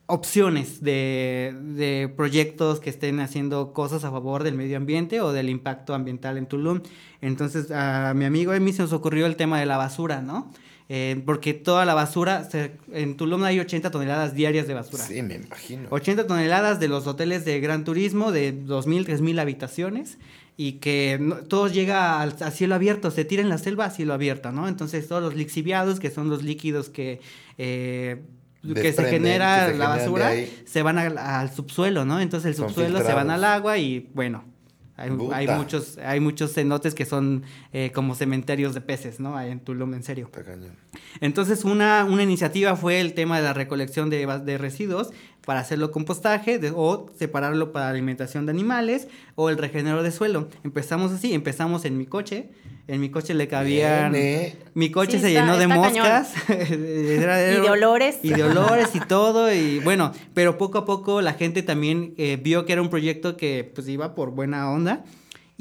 opciones de, de proyectos que estén haciendo cosas a favor del medio ambiente o del impacto ambiental en Tulum. Entonces a mi amigo a mí se nos ocurrió el tema de la basura, ¿no? Eh, porque toda la basura, se- en Tulum hay 80 toneladas diarias de basura. Sí, me imagino. 80 toneladas de los hoteles de gran turismo de 2.000, 3.000 habitaciones y que no- todo llega al, a cielo abierto, se tira en la selva a cielo abierto, ¿no? Entonces todos los lixiviados, que son los líquidos que, eh, que se genera que se la basura, ahí. se van al, al subsuelo, ¿no? Entonces el subsuelo se van al agua y bueno. Hay, hay muchos hay muchos cenotes que son eh, como cementerios de peces, ¿no? Ahí en Tulum, en serio. Entonces, una, una iniciativa fue el tema de la recolección de, de residuos para hacerlo compostaje de- o separarlo para alimentación de animales o el regenero de suelo. Empezamos así, empezamos en mi coche. En mi coche le cabían... Bien, ¿eh? Mi coche Sí, se está- llenó de moscas. Era- <laughs> <laughs> Y de olores. Y de olores y todo. Y bueno, pero poco a poco la gente también eh, vio que era un proyecto que pues iba por buena onda.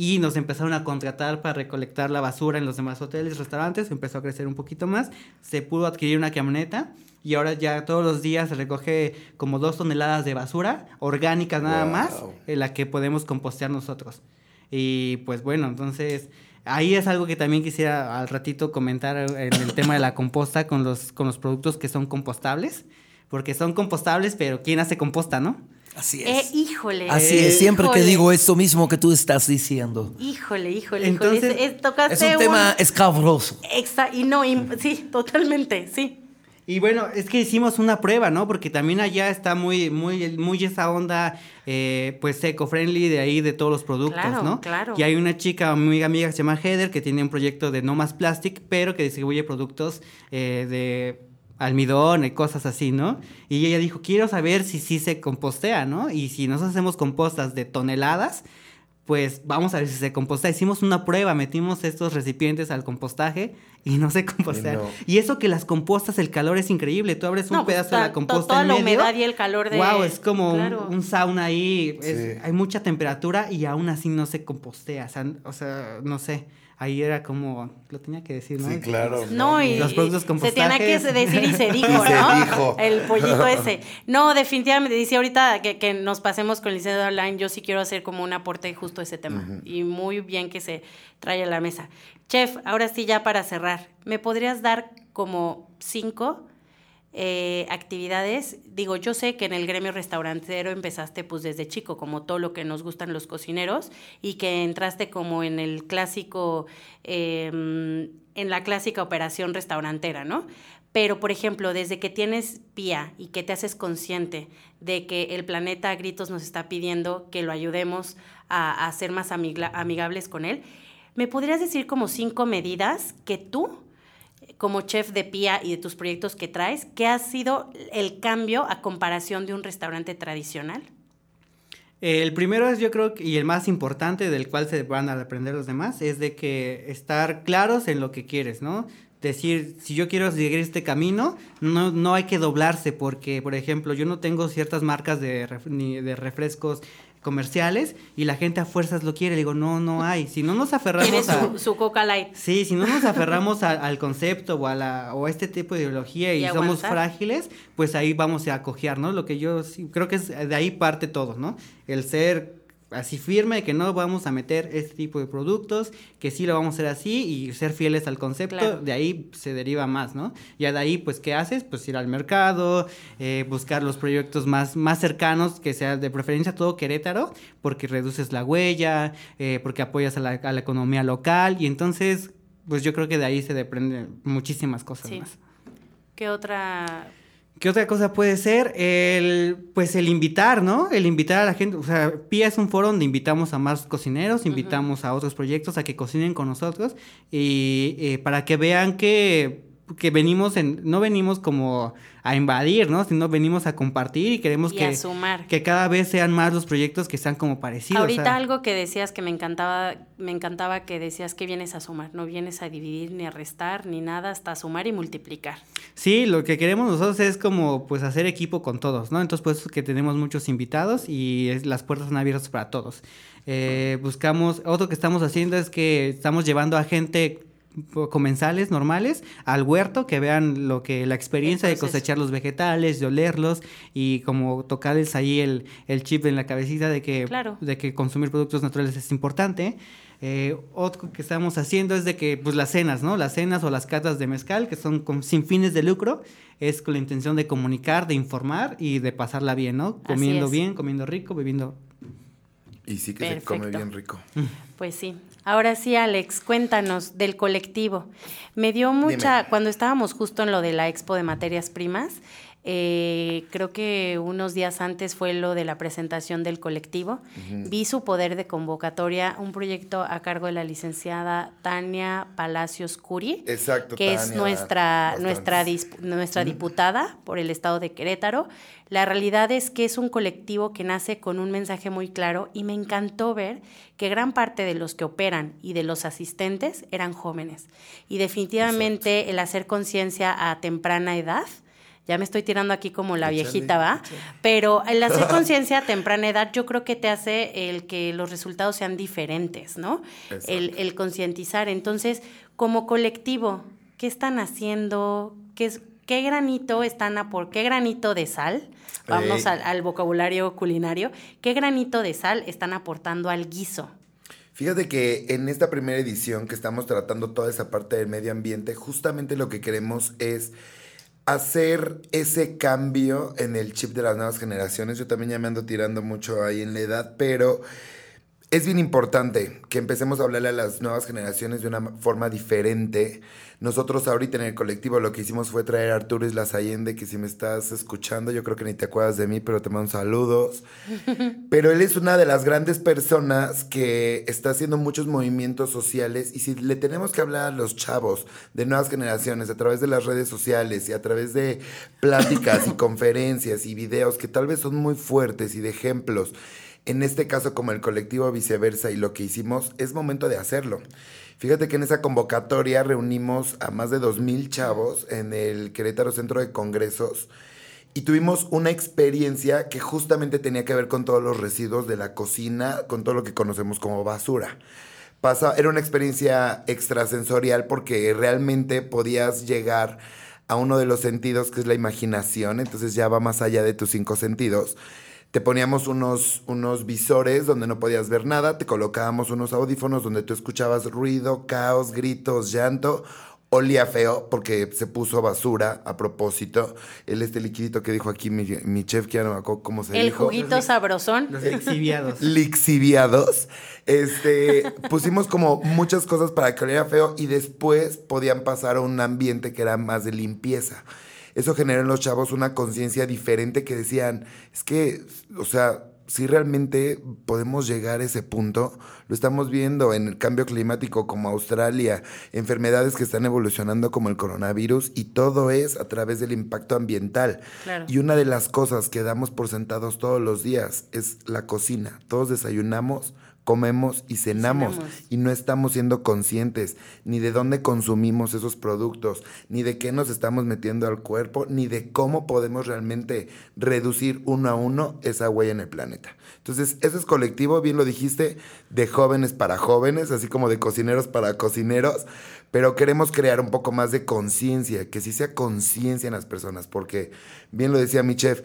Y nos empezaron a contratar para recolectar la basura en los demás hoteles, restaurantes. Empezó a crecer un poquito más. Se pudo adquirir una camioneta. Y ahora ya todos los días se recoge como dos toneladas de basura orgánica nada Wow. más, en la que podemos compostear nosotros. Y pues bueno, entonces ahí es algo que también quisiera al ratito comentar en el tema de la composta con los, con los productos que son compostables. Porque son compostables, pero ¿quién hace composta, no? Así Eh, es. híjole. Así es, siempre que digo esto mismo que tú estás diciendo. Híjole, híjole, Entonces, híjole. Es- es- tocaste Es un tema escabroso. Exa- y no, y- sí, totalmente, sí. Y bueno, es que hicimos una prueba, ¿no? Porque también allá está muy, muy, muy esa onda, eh, pues, eco-friendly de ahí, de todos los productos, Claro, ¿no? claro. Y hay una chica muy amiga que se llama Heather, que tiene un proyecto de No Más Plastic, pero que distribuye productos eh, de almidón y cosas así, ¿no? Y ella dijo, quiero saber si sí se compostea, ¿no? Y si nos hacemos compostas de toneladas, pues vamos a ver si se composta. Hicimos una prueba, metimos estos recipientes al compostaje y no se <laughs> compostean. no. Y eso que las compostas, el calor es increíble. Tú abres un No, pues, pedazo de la composta toda en la medio. humedad y el calor de- Wow, es como un- sauna ahí. es- Sí. Hay mucha temperatura y aún así no se compostea. O sea, o sea, no sé. Ahí era como. Lo tenía que decir, ¿no? Sí, claro. No, y Los productos se tenía que decir y se <laughs> dijo, Y se ¿no? dijo. El pollito <laughs> ese. No, definitivamente, dice ahorita que, que nos pasemos con licencia online, yo sí quiero hacer como un aporte justo a ese tema. Y muy bien que se trae a la mesa. Chef, ahora sí ya para cerrar, ¿me podrías dar como cinco eh, actividades? Digo, yo sé que en el gremio restaurantero empezaste pues desde chico, como todo lo que nos gustan los cocineros, y que entraste como en el clásico, eh, en la clásica operación restaurantera, ¿no? Pero, por ejemplo, desde que tienes pía y que te haces consciente de que el planeta a gritos nos está pidiendo que lo ayudemos a, a ser más amigables con él, ¿me podrías decir como cinco medidas que tú como chef de PIA y de tus proyectos que traes, ¿qué ha sido el cambio a comparación de un restaurante tradicional? El primero es, yo creo, y el más importante del cual se van a aprender los demás, es de que estar claros en lo que quieres, ¿no? Decir, si yo quiero seguir este camino, no, no hay que doblarse, porque, por ejemplo, yo no tengo ciertas marcas de, ni de refrescos comerciales y la gente a fuerzas lo quiere. Le digo, no, no hay. Si no nos aferramos Tienes a... su, su Coca Light. Sí, si no nos aferramos <laughs> a- al concepto o a, la, o a este tipo de ideología y, Y somos frágiles, pues ahí vamos a cojear, ¿no? Lo que yo sí, creo que es de ahí parte todo, ¿no? El ser así firme de que no vamos a meter este tipo de productos, que sí lo vamos a hacer así y ser fieles al concepto, Claro. de ahí se deriva más, ¿no? Ya de ahí, pues, ¿qué haces? Pues ir al mercado, eh, buscar los proyectos más, más cercanos, que sea de preferencia todo Querétaro, porque reduces la huella, eh, porque apoyas a la, a la economía local y entonces, pues yo creo que de ahí se desprenden muchísimas cosas Sí. más. ¿Qué otra? ¿Qué otra cosa puede ser? El, pues el invitar, ¿no? El invitar a la gente. O sea, PIA es un foro donde invitamos a más cocineros, invitamos a otros proyectos a que cocinen con nosotros y eh, para que vean que, que venimos en, no venimos como a invadir, ¿no? Sino venimos a compartir y queremos Y que, sumar. que cada vez sean más los proyectos que sean como parecidos. Ahorita o sea, algo que decías que me encantaba, me encantaba que decías que vienes a sumar, no vienes a dividir ni a restar ni nada, hasta sumar y multiplicar. Sí, lo que queremos nosotros es como pues hacer equipo con todos, ¿no? Entonces pues que tenemos muchos invitados y es- las puertas están abiertas para todos. Eh, buscamos, otro que estamos haciendo es que estamos llevando a gente comensales normales al huerto que vean lo que la experiencia de cosechar los vegetales, de olerlos y como tocarles ahí el, el chip en la cabecita de que, Claro. de que consumir productos naturales es importante. Eh, otro que estamos haciendo es de que, pues las cenas, ¿no? Las cenas o las catas de mezcal, que son con- sin fines de lucro, es con la intención de comunicar, de informar y de pasarla bien, ¿no? Comiendo bien, comiendo rico, bebiendo. Y sí que se come bien rico. Pues sí. Ahora sí, Alex, cuéntanos del colectivo. Me dio mucha, Dime. cuando estábamos justo en lo de la expo de materias primas, eh, creo que unos días antes fue lo de la presentación del colectivo. Vi su poder de convocatoria, un proyecto a cargo de la licenciada Tania Palacios Curi. Exacto, que es nuestra, nuestra, nuestra diputada por el estado de Querétaro. La realidad es que es un colectivo que nace con un mensaje muy claro y me encantó ver que gran parte de los que operan y de los asistentes eran jóvenes. Y definitivamente el hacer conciencia a temprana edad, ya me estoy tirando aquí como la Échale, viejita, ¿va? Pero el hacer <laughs> conciencia a temprana edad yo creo que te hace el que los resultados sean diferentes, ¿no? El, el concientizar. Entonces, como colectivo, ¿qué están haciendo? ¿Qué, es, qué granito están a por qué granito de sal? Vamos al, al vocabulario culinario. ¿Qué granito de sal están aportando al guiso? Fíjate que en esta primera edición que estamos tratando toda esa parte del medio ambiente, justamente lo que queremos es hacer ese cambio en el chip de las nuevas generaciones. Yo también ya me ando tirando mucho ahí en la edad, pero es bien importante que empecemos a hablarle a las nuevas generaciones de una forma diferente. Nosotros ahorita en el colectivo lo que hicimos fue traer a Arturo Islas Allende, que si me estás escuchando, yo creo que ni te acuerdas de mí, pero te mando saludos. <laughs> Pero él es una de las grandes personas que está haciendo muchos movimientos sociales y si le tenemos que hablar a los chavos de nuevas generaciones a través de las redes sociales y a través de pláticas y <laughs> conferencias y videos que tal vez son muy fuertes y de ejemplos, en este caso como el colectivo viceversa y lo que hicimos, es momento de hacerlo. Fíjate que en esa convocatoria reunimos a más de 2.000 chavos en el Querétaro Centro de Congresos y tuvimos una experiencia que justamente tenía que ver con todos los residuos de la cocina, con todo lo que conocemos como basura. Pasa, era una experiencia extrasensorial porque realmente podías llegar a uno de los sentidos que es la imaginación, entonces ya va más allá de tus cinco sentidos. Te poníamos unos, unos visores donde no podías ver nada, te colocábamos unos audífonos donde tú escuchabas ruido, caos, gritos, llanto. Olía feo porque se puso basura a propósito. El este liquidito que dijo aquí mi, mi chef, que ya no me acuerdo cómo se El dijo. juguito sabrosón. Los exhibiados. <laughs> lixiviados. Este, pusimos como muchas cosas para que oliera feo y después podían pasar a un ambiente que era más de limpieza. Eso generó en los chavos una conciencia diferente que decían, es que, o sea, si realmente podemos llegar a ese punto, lo estamos viendo en el cambio climático como Australia, enfermedades que están evolucionando como el coronavirus y todo es a través del impacto ambiental. Claro. Y una de las cosas que damos por sentados todos los días es la cocina. Todos desayunamos, comemos y cenamos. cenamos. Y no estamos siendo conscientes ni de dónde consumimos esos productos, ni de qué nos estamos metiendo al cuerpo, ni de cómo podemos realmente reducir uno a uno esa huella en el planeta. Entonces, eso es colectivo, bien lo dijiste, de jóvenes para jóvenes, así como de cocineros para cocineros, pero queremos crear un poco más de conciencia, que sí sea conciencia en las personas, porque bien lo decía mi chef,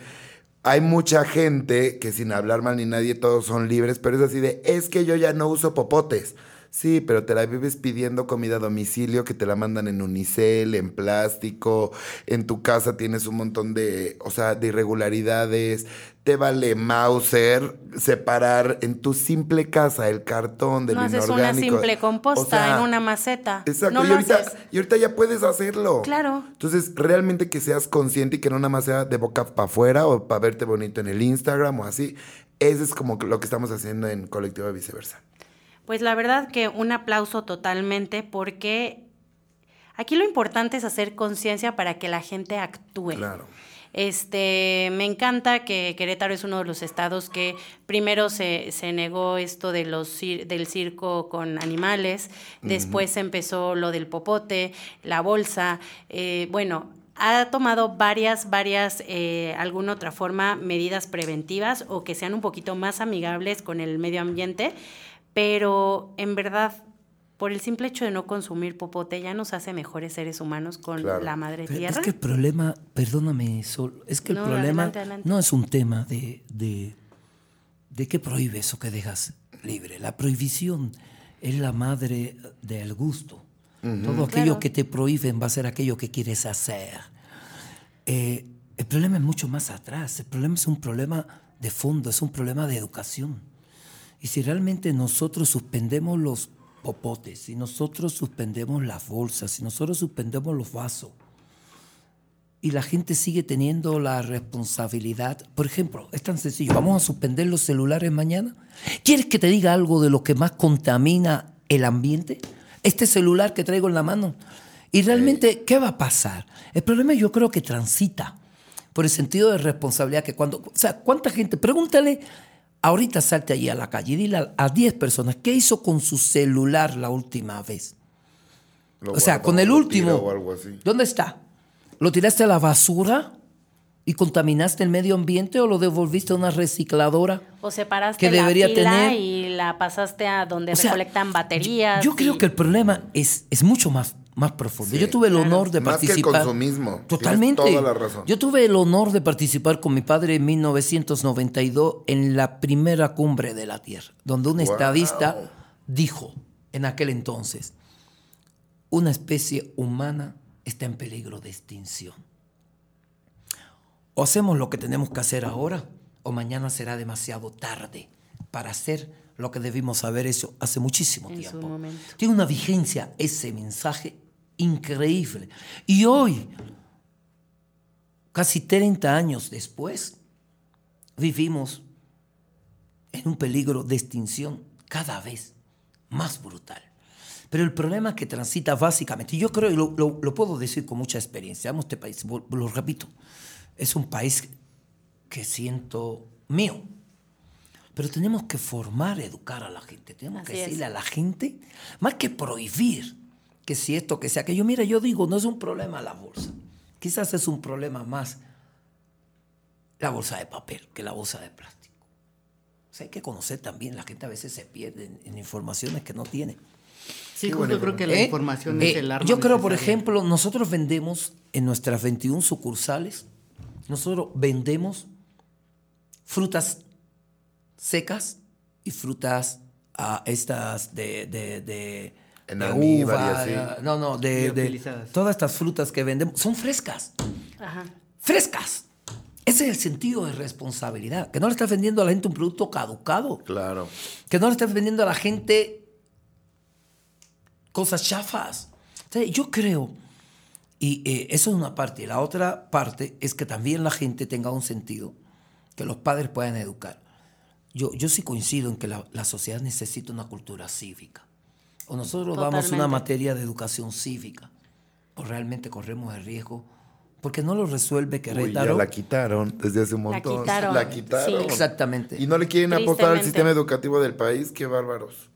hay mucha gente que sin hablar mal ni nadie, todos son libres, pero es así de, es que yo ya no uso popotes. Sí, pero te la vives pidiendo comida a domicilio que te la mandan en unicel, en plástico, en tu casa tienes un montón de, o sea, de irregularidades. Te vale Mauser separar en tu simple casa el cartón del No haces una inorgánico. simple composta O sea, en una maceta. Exacto, No y, lo ahorita, haces. y ahorita ya puedes hacerlo. Claro. Entonces, realmente que seas consciente y que no nada más sea de boca para afuera o para verte bonito en el Instagram o así. Eso es como lo que estamos haciendo en Colectivo de Viceversa. Pues la verdad que un aplauso totalmente porque aquí lo importante es hacer conciencia para que la gente actúe. Claro. Este, me encanta que Querétaro es uno de los estados que primero se, se negó esto de los cir- del circo con animales, después empezó lo del popote, la bolsa, eh, bueno, ha tomado varias, varias, eh, alguna otra forma, medidas preventivas o que sean un poquito más amigables con el medio ambiente, pero en verdad, por el simple hecho de no consumir popote, ya nos hace mejores seres humanos con Claro. la madre Pero tierra. Es que el problema, perdóname, Sol, es que el No, problema adelante, adelante. no es un tema de, de, de qué prohíbes o qué dejas libre. La prohibición es la madre del gusto. Todo aquello Claro. que te prohíben va a ser aquello que quieres hacer. Eh, el problema es mucho más atrás. El problema es un problema de fondo, es un problema de educación. Y si realmente nosotros suspendemos los popotes, si nosotros suspendemos las bolsas, si nosotros suspendemos los vasos, y la gente sigue teniendo la responsabilidad, por ejemplo, es tan sencillo, vamos a suspender los celulares mañana. ¿Quieres que te diga algo de lo que más contamina el ambiente? Este celular que traigo en la mano. Y realmente, ¿qué va a pasar? El problema yo creo que transita por el sentido de responsabilidad que cuando, o sea, ¿cuánta gente? Pregúntale, ahorita salte allí a la calle y dile a- a 10 personas, ¿qué hizo con su celular la última vez? Lo o sea, con el último. tiro O algo así. ¿Dónde está? ¿Lo tiraste a la basura y contaminaste el medio ambiente o lo devolviste a una recicladora? O separaste que la debería pila tener- y la pasaste a donde O sea, recolectan baterías. Yo, yo creo que el problema es, es mucho más, más profundo. Sí, yo tuve el claro. honor de Más que el participar. consumismo. Totalmente. toda la razón. Yo tuve el honor de participar con mi padre en 1992 en la primera cumbre de la Tierra, donde un Wow. estadista dijo en aquel entonces, una especie humana está en peligro de extinción. O hacemos lo que tenemos que hacer ahora, o mañana será demasiado tarde para hacer lo que debimos haber hecho hace muchísimo En su tiempo. momento. Tiene una vigencia ese mensaje increíble. Y hoy, casi 30 años después, vivimos en un peligro de extinción cada vez más brutal. Pero el problema que transita básicamente, y yo creo, y lo, lo- lo puedo decir con mucha experiencia, amo este país, lo repito, es un país que siento mío. Pero tenemos que formar, educar a la gente. Tenemos Así que es. decirle a la gente, más que prohibir que si esto, que sea aquello. Mira, yo digo, no es un problema la bolsa. Quizás es un problema más la bolsa de papel que la bolsa de plástico. O sea, hay que conocer también, la gente a veces se pierde en, en informaciones que no tiene. Sí, buena creo que la ¿Eh? información Eh, es el arma Yo creo, por ejemplo, nosotros vendemos en nuestras 21 sucursales, nosotros vendemos frutas secas y frutas ah, estas de, de, de, En de almíbar y uva, así. no, no, de, de todas estas frutas que vendemos son frescas, Ajá. frescas. Ese es el sentido de responsabilidad, que no le estás vendiendo a la gente un producto caducado. Claro. Que no le estés vendiendo a la gente cosas chafas. O sea, yo creo, y eh, eso es una parte, y la otra parte es que también la gente tenga un sentido, que los padres puedan educar. Yo, yo sí coincido en que la, la sociedad necesita una cultura cívica. O nosotros damos una Totalmente. materia de educación cívica, o realmente corremos el riesgo, porque no lo resuelve Uy, ya la quitaron desde hace un montón. quitaron, La quitaron. sí. Exactamente. Y no le quieren apostar al sistema educativo del país. Qué bárbaros.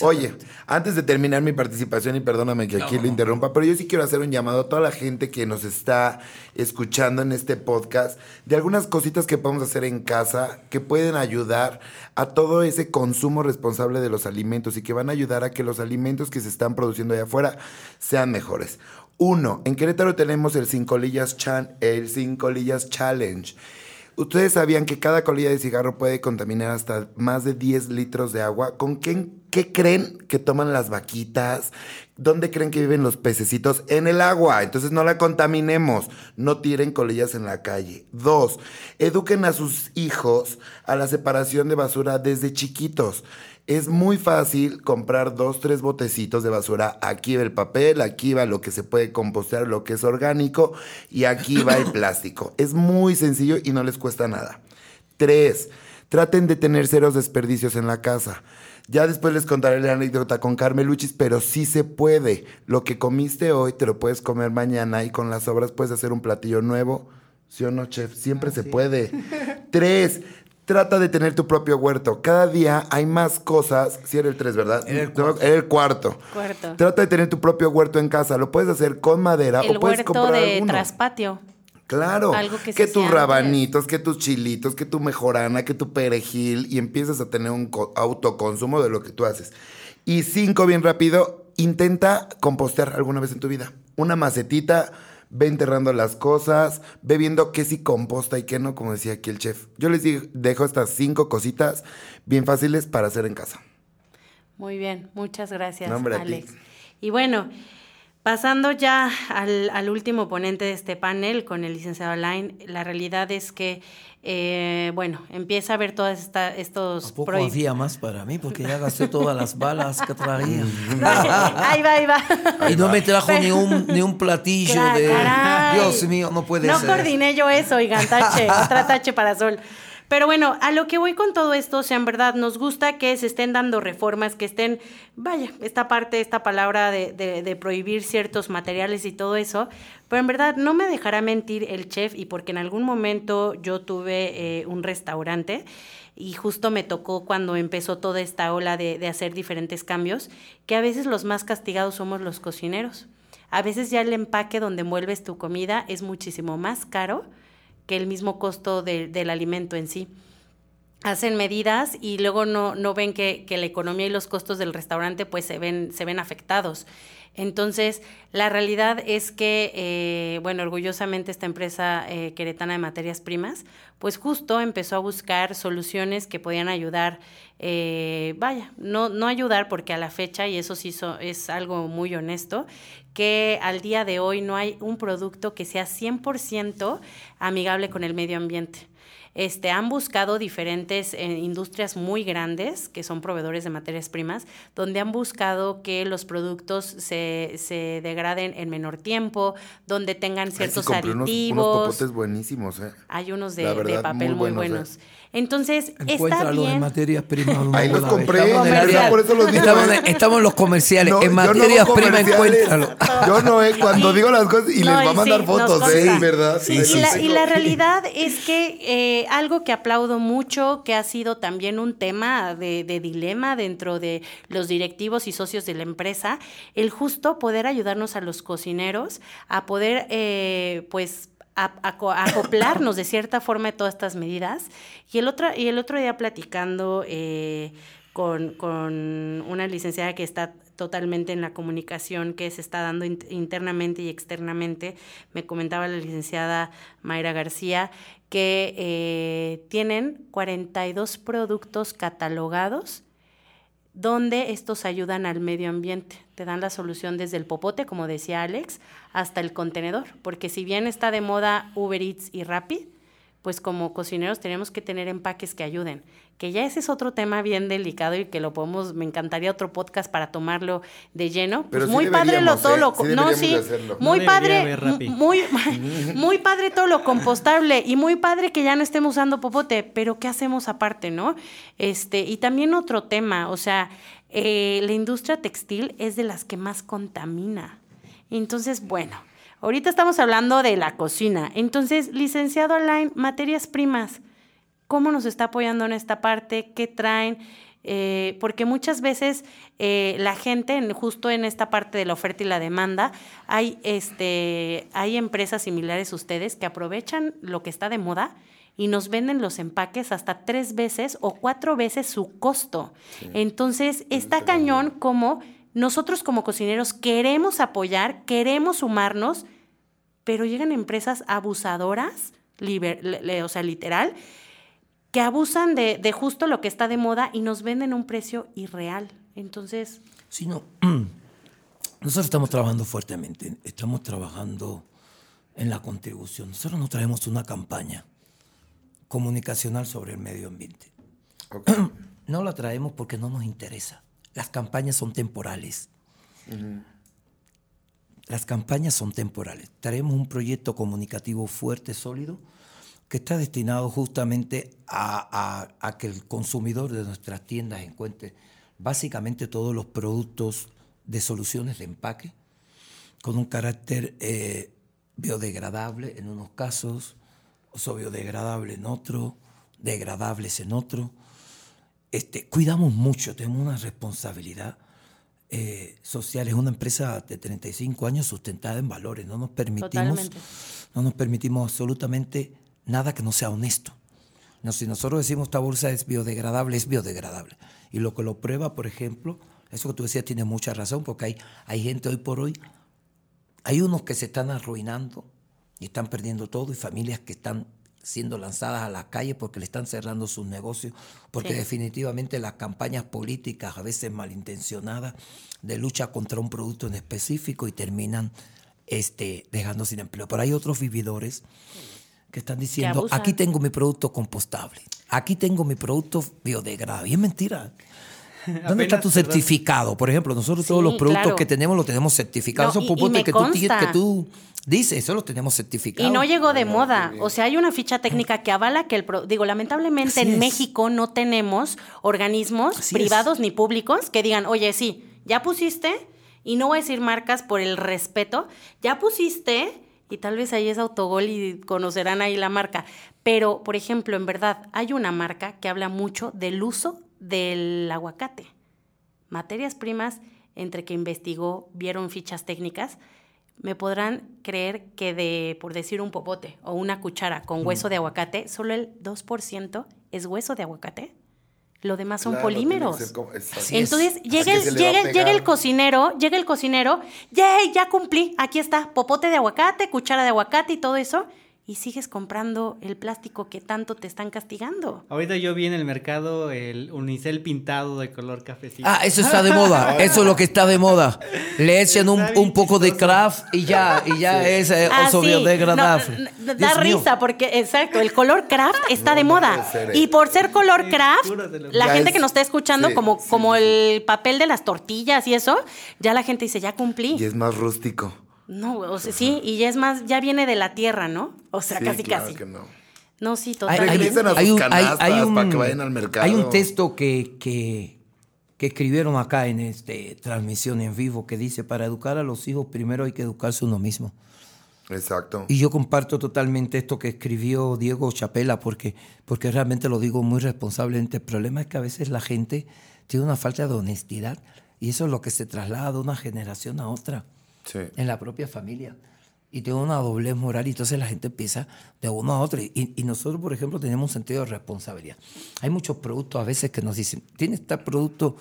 Oye, antes de terminar mi participación, y perdóname que aquí lo interrumpa, pero yo sí quiero hacer un llamado a toda la gente que nos está escuchando en este podcast de algunas cositas que podemos hacer en casa que pueden ayudar a todo ese consumo responsable de los alimentos y que van a ayudar a que los alimentos que se están produciendo allá afuera sean mejores. Uno, en Querétaro tenemos el Cinco Lillas, Chan- el Cinco Lillas Challenge. ¿Ustedes sabían que cada colilla de cigarro puede contaminar hasta más de 10 litros de agua? ¿Con qué, qué creen que toman las vaquitas? ¿Dónde creen que viven los pececitos? En el agua. Entonces no la contaminemos. No tiren colillas en la calle. Dos, eduquen a sus hijos a la separación de basura desde chiquitos. Es muy fácil comprar dos, tres botecitos de basura. Aquí va el papel, aquí va lo que se puede compostear, lo que es orgánico, y aquí va el <coughs> plástico. Es muy sencillo y no les cuesta nada. Tres, traten de tener ceros desperdicios en la casa. Ya después les contaré la anécdota con Carmeluchis, pero sí se puede. Lo que comiste hoy te lo puedes comer mañana y con las sobras puedes hacer un platillo nuevo. ¿Sí o no, chef? Siempre se puede. <laughs> Tres, trata de tener tu propio huerto. Cada día hay más cosas. Si era el tres, ¿verdad? Era el No, cuarto. era el cuarto. Cuarto. Trata de tener tu propio huerto en casa. Lo puedes hacer con madera El o puedes huerto comprar de alguno. traspatio. Claro. Algo que se que tus rabanitos, que tus chilitos, que tu mejorana, que tu perejil y empiezas a tener un co- autoconsumo de lo que tú haces. Y cinco, bien rápido, intenta compostear alguna vez en tu vida. Una macetita, ve enterrando las cosas, ve viendo qué sí composta y qué no, como decía aquí el chef. Yo les digo- dejo estas cinco cositas bien fáciles para hacer en casa. Muy bien, muchas gracias, No. Alex. Y bueno, pasando ya al, al último ponente de este panel con el licenciado Alain, la realidad es que, eh, bueno, empieza a ver todos estos ¿A poco prohib- había más para mí? Porque ya gasté todas las balas que traía. <laughs> <laughs> ahí va, ahí va. Y no me trajo ni un, ni un platillo Cla- de... caray. Dios mío, no puede No ser. coordiné yo eso, oigan, tache, otra tache para sol. Pero bueno, a lo que voy con todo esto, o sea, en verdad nos gusta que se estén dando reformas, que estén, vaya, esta parte, esta palabra de, de- de prohibir ciertos materiales y todo eso, pero en verdad no me dejará mentir el chef y porque en algún momento yo tuve eh, un restaurante y justo me tocó cuando empezó toda esta ola de, de hacer diferentes cambios, que a veces los más castigados somos los cocineros. A veces ya el empaque donde envuelves tu comida es muchísimo más caro que el mismo costo de- del alimento en sí. Hacen medidas y luego no, no ven que, que la economía y los costos del restaurante pues se ven, se ven afectados. Entonces, la realidad es que, eh, bueno, orgullosamente esta empresa eh, queretana de materias primas, pues justo empezó a buscar soluciones que podían ayudar, eh, vaya, no, no ayudar porque a la fecha, y eso sí es algo muy honesto, que al día de hoy no hay un producto que sea 100% amigable con el medio ambiente. Este, han buscado diferentes eh, industrias muy grandes, que son proveedores de materias primas, donde han buscado que los productos se, se degraden en menor tiempo, donde tengan Ay, sí, ciertos compré unos, aditivos. unos popotes buenísimos, ¿eh? Hay unos de, La de verdad, papel muy muy buenos, buenos. ¿eh? Entonces, está bien. materias primas. <laughs> Ahí los compré, Estamos en por eso los digo, Estamos, ¿eh? en- estamos en los comerciales. No, en yo no materias primas, encuéntralo. <laughs> Yo no, eh, cuando digo las cosas y No, les va a y mandar sí, fotos, ¿eh? ¿Verdad? Sí, y, la, y la realidad es que algo que aplaudo mucho, que ha sido también un tema de, dilema dentro de los directivos y socios de la empresa, el justo poder ayudarnos a los cocineros a poder, eh, pues, acoplarnos de cierta forma de todas estas medidas. Y el otro, y el otro día platicando eh, con, con una licenciada que está totalmente en la comunicación que se está dando in- internamente y externamente, me comentaba la licenciada Mayra García que eh, tienen 42 productos catalogados donde estos ayudan al medio ambiente. Te dan la solución desde el popote, como decía Alex, hasta el contenedor. Porque si bien está de moda Uber Eats y Rappi, pues como cocineros tenemos que tener empaques que ayuden. Que ya ese es otro tema bien delicado y que lo podemos, me encantaría otro podcast para tomarlo de lleno. Pues Pero sí muy padre lo todo ¿eh? lo Sí no sí, hacerlo. muy No padre, muy <laughs> muy padre todo lo compostable y muy padre que ya no estemos usando popote, pero ¿qué hacemos aparte, no? Este, y también otro tema, o sea, eh, la industria textil es de las que más contamina. Entonces, bueno, ahorita estamos hablando de la cocina. Entonces, licenciado Alain, materias primas, ¿cómo nos está apoyando en esta parte? ¿Qué traen? Eh, porque muchas veces eh, la gente, en- justo en esta parte de la oferta y la demanda, hay, este, hay empresas similares a ustedes que aprovechan lo que está de moda y nos venden los empaques hasta tres veces o cuatro veces su costo. Entonces, está cañón como nosotros como cocineros queremos apoyar, queremos sumarnos, pero llegan empresas abusadoras liber- le- le- o sea, literal, que abusan de, de justo lo que está de moda y nos venden a un precio irreal. Entonces, Sí, no. <clears throat> Nosotros estamos trabajando fuertemente, estamos trabajando en la contribución. Nosotros no traemos una campaña comunicacional sobre el medio ambiente. <clears throat> No la traemos porque no nos interesa. Las campañas son temporales. Las campañas son temporales. Traemos un proyecto comunicativo fuerte, sólido, que está destinado justamente a, a- a que el consumidor de nuestras tiendas encuentre básicamente todos los productos de soluciones de empaque con un carácter eh, biodegradable en unos casos, o biodegradable en otro, degradables en otro. Este, cuidamos mucho, tenemos una responsabilidad eh, social. Es una empresa de 35 años sustentada en valores. No nos permitimos, Totalmente. no nos permitimos absolutamente nada que no sea honesto. No, si nosotros decimos esta bolsa es biodegradable, es biodegradable. Y lo que lo prueba, por ejemplo, eso que tú decías tiene mucha razón, porque hay, hay gente hoy por hoy, hay unos que se están arruinando y están perdiendo todo, y familias que están siendo lanzadas a la calle porque le están cerrando sus negocios, porque Sí. definitivamente las campañas políticas, a veces malintencionadas, de lucha contra un producto en específico y terminan este, dejando sin empleo. Pero hay otros vividores que están diciendo, aquí tengo mi producto compostable, aquí tengo mi producto biodegradable. Y es mentira. <laughs> ¿Dónde está tu perdón. certificado? Por ejemplo, nosotros todos los productos claro. que tenemos los tenemos certificados. No, me que tú, que tú dices, eso los tenemos certificados. Y no llegó de moda. O sea, hay una ficha técnica que avala que el... pro- Digo, lamentablemente Así en es. México no tenemos organismos Así privados ni públicos que digan, oye, sí, ya pusiste, y no voy a decir marcas por el respeto, ya pusiste, y tal vez ahí es autogol y conocerán ahí la marca. Pero, por ejemplo, en verdad, hay una marca que habla mucho del uso del aguacate. Materias primas, entre que investigó, vieron fichas técnicas, me podrán creer que de, por decir un popote o una cuchara con hueso de aguacate, solo el 2% es hueso de aguacate. Lo demás son Claro, polímeros. como-. Entonces ¿A llega el, llega, el- llega el pegar? cocinero, llega el cocinero, ¡yay! Ya cumplí, aquí está, popote de aguacate, cuchara de aguacate y todo eso, y sigues comprando el plástico que tanto te están castigando. Ahorita yo vi en el mercado el unicel pintado de color cafecito. Ah, eso está de moda. <laughs> Eso es lo que está de moda. Le echan un, un poco de craft y ya, y ya es eh, Ah, sí. biodegradable. No, no, da Dios mío. risa porque, exacto, el color craft <laughs> está de moda. y por ser color Sí, craft, la gente es- que nos está escuchando, sí, como, sí, como sí, el papel de las tortillas y eso, ya la gente dice, ya cumplí. Y es más rústico. No, o sea, sí, y ya es más, ya viene de la tierra, ¿no? O sea, Sí, casi, claro casi. que no. No, sí, totalmente. hay- un, hay- hay un- para que vayan al mercado. hay un texto que, que, que escribieron acá en este transmisión en vivo que dice, para educar a los hijos primero hay que educarse uno mismo. Exacto. Y yo comparto totalmente esto que escribió Diego Chapela, porque, porque realmente lo digo muy responsablemente. El problema es que a veces la gente tiene una falta de honestidad y eso es lo que se traslada de una generación a otra Sí. en la propia familia. Y tiene una doblez moral y entonces la gente empieza de uno a otro. Y, y nosotros, por ejemplo, tenemos un sentido de responsabilidad. Hay muchos productos a veces que nos dicen, ¿tiene este producto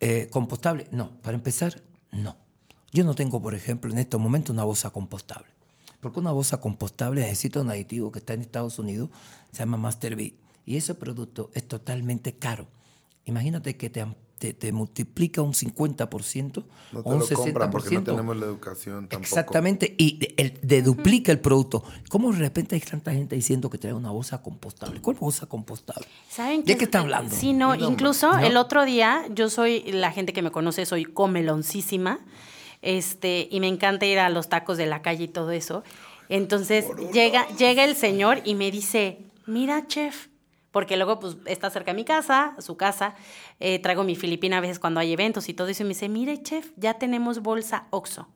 eh, compostable? No, para empezar, no. Yo no tengo, por ejemplo, en este momento una bolsa compostable. Porque una bolsa compostable necesita un aditivo que está en Estados Unidos, se llama Masterbeat. Y ese producto es totalmente caro. Imagínate que te, te, te multiplica un 50% No o te un lo 60%. compran porque no tenemos la educación tampoco. Exactamente, y de, el- de duplica el producto. ¿Cómo de repente hay tanta gente diciendo que trae una bolsa compostable? ¿Cuál bolsa compostable? ¿Saben ¿De qué está hablando? Sí, no, No, incluso ¿no? el otro día, yo soy, la gente que me conoce, soy comeloncísima, este, y me encanta ir a los tacos de la calle y todo eso. Entonces llega, llega el señor y me dice, mira, chef, porque luego pues está cerca de mi casa, su casa, eh, traigo mi filipina a veces cuando hay eventos y todo eso, y me dice, mire, chef, ya tenemos bolsa OXO,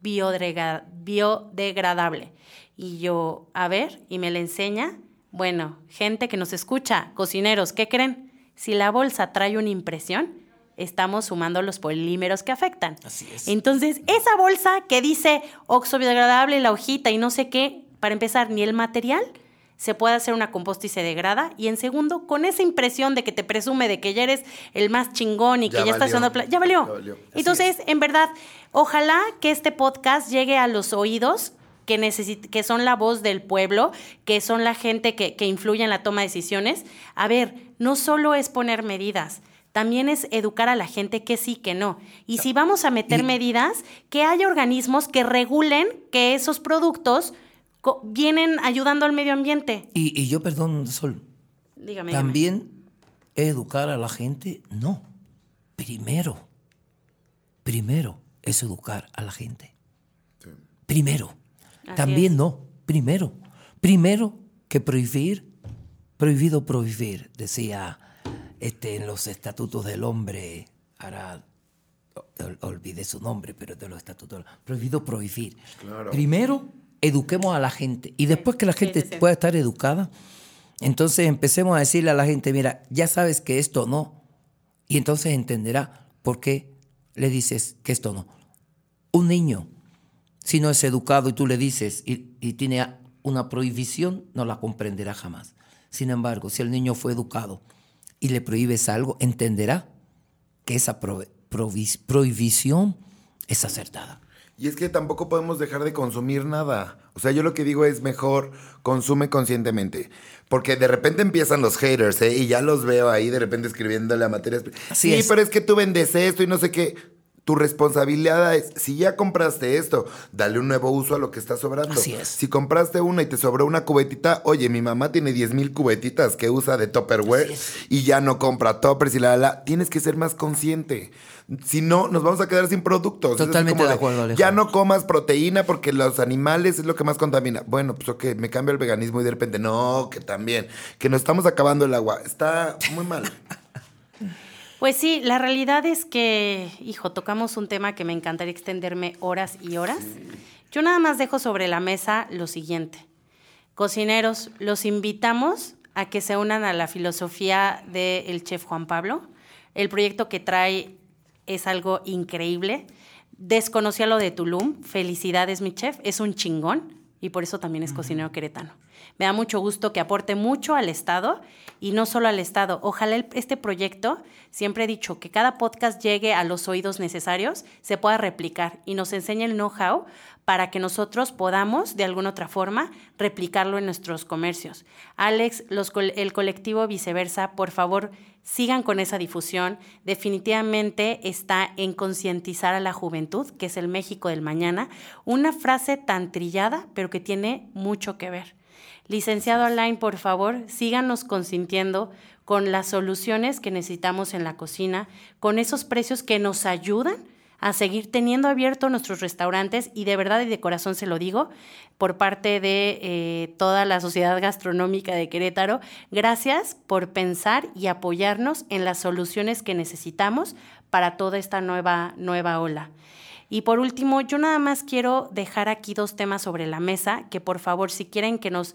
biodegradable. Y yo, a ver, y me la enseña. Bueno, gente que nos escucha, cocineros, ¿qué creen? Si la bolsa trae una impresión, estamos sumando los polímeros que afectan. Así es. Entonces, esa bolsa que dice oxo biodegradable, la hojita y no sé qué, para empezar, ni el material se puede hacer una composta y se degrada. Y en segundo, con esa impresión de que te presume de que ya eres el más chingón y Ya que ya estás haciendo... Ya valió. Ya valió. Entonces, en verdad, ojalá que este podcast llegue a los oídos que, necesit- que son la voz del pueblo, que son la gente que, que influye en la toma de decisiones. A ver, no solo es poner medidas, también es educar a la gente que sí, que no. Y si vamos a meter medidas, que haya organismos que regulen que esos productos vienen ayudando al medio ambiente. Y, y yo, perdón, Sol, Dígame. dígame. también educar a la gente, no. Primero, primero es educar a la gente. Primero. Así También es. no. Primero. Primero que prohibir, prohibido prohibir, decía este, en los estatutos del hombre, ahora ol- olvidé su nombre, pero de los estatutos, prohibido prohibir. Primero, eduquemos a la gente y después que la gente pueda estar educada, entonces empecemos a decirle a la gente, mira, ya sabes que esto no, y entonces entenderá por qué le dices que esto no. Un niño, si no es educado y tú le dices y, y tiene una prohibición, no la comprenderá jamás. Sin embargo, si el niño fue educado y le prohíbes algo, entenderá que esa pro- provis- prohibición es acertada. Y es que tampoco podemos dejar de consumir nada. O sea, yo lo que digo es mejor consume conscientemente. Porque de repente empiezan los haters, ¿eh? Y ya los veo ahí de repente escribiéndole a materias. Así sí, es. pero es que tú vendes esto y no sé qué. Tu responsabilidad es, si ya compraste esto, dale un nuevo uso a lo que está sobrando. Así es. Si compraste una y te sobró una cubetita, oye, mi mamá tiene 10 mil cubetitas que usa de Tupperware y ya no compra toppers y la, la, la. Tienes que ser más consciente. Si no, nos vamos a quedar sin productos. Totalmente de acuerdo. Ya no comas proteína porque los animales es lo que más contamina. Bueno, pues ok, me cambio el veganismo y de repente, no, que también, que nos estamos acabando el agua. Está muy mal. <laughs> Pues sí, la realidad es que, hijo, tocamos un tema que me encantaría extenderme horas y horas. Yo nada más dejo sobre la mesa lo siguiente. Cocineros, los invitamos a que se unan a la filosofía del chef Juan Pablo. El proyecto que trae es algo increíble. Desconocía lo de Tulum. Felicidades, mi chef. Es un chingón y por eso también es cocinero queretano. Me da mucho gusto que aporte mucho al Estado y no solo al Estado. Ojalá este proyecto, siempre he dicho, que cada podcast llegue a los oídos necesarios, se pueda replicar y nos enseñe el know-how para que nosotros podamos, de alguna otra forma, replicarlo en nuestros comercios. Alex, el colectivo viceversa, por favor, sigan con esa difusión. Definitivamente está en concientizar a la juventud, que es el México del mañana. Una frase tan trillada, pero que tiene mucho que ver. Licenciado Alain, por favor, síganos consintiendo con las soluciones que necesitamos en la cocina, con esos precios que nos ayudan a seguir teniendo abiertos nuestros restaurantes y de verdad y de corazón se lo digo por parte de eh, toda la sociedad gastronómica de Querétaro. Gracias por pensar y apoyarnos en las soluciones que necesitamos para toda esta nueva, nueva ola. Y por último, yo nada más quiero dejar aquí dos temas sobre la mesa, que por favor, si quieren que nos,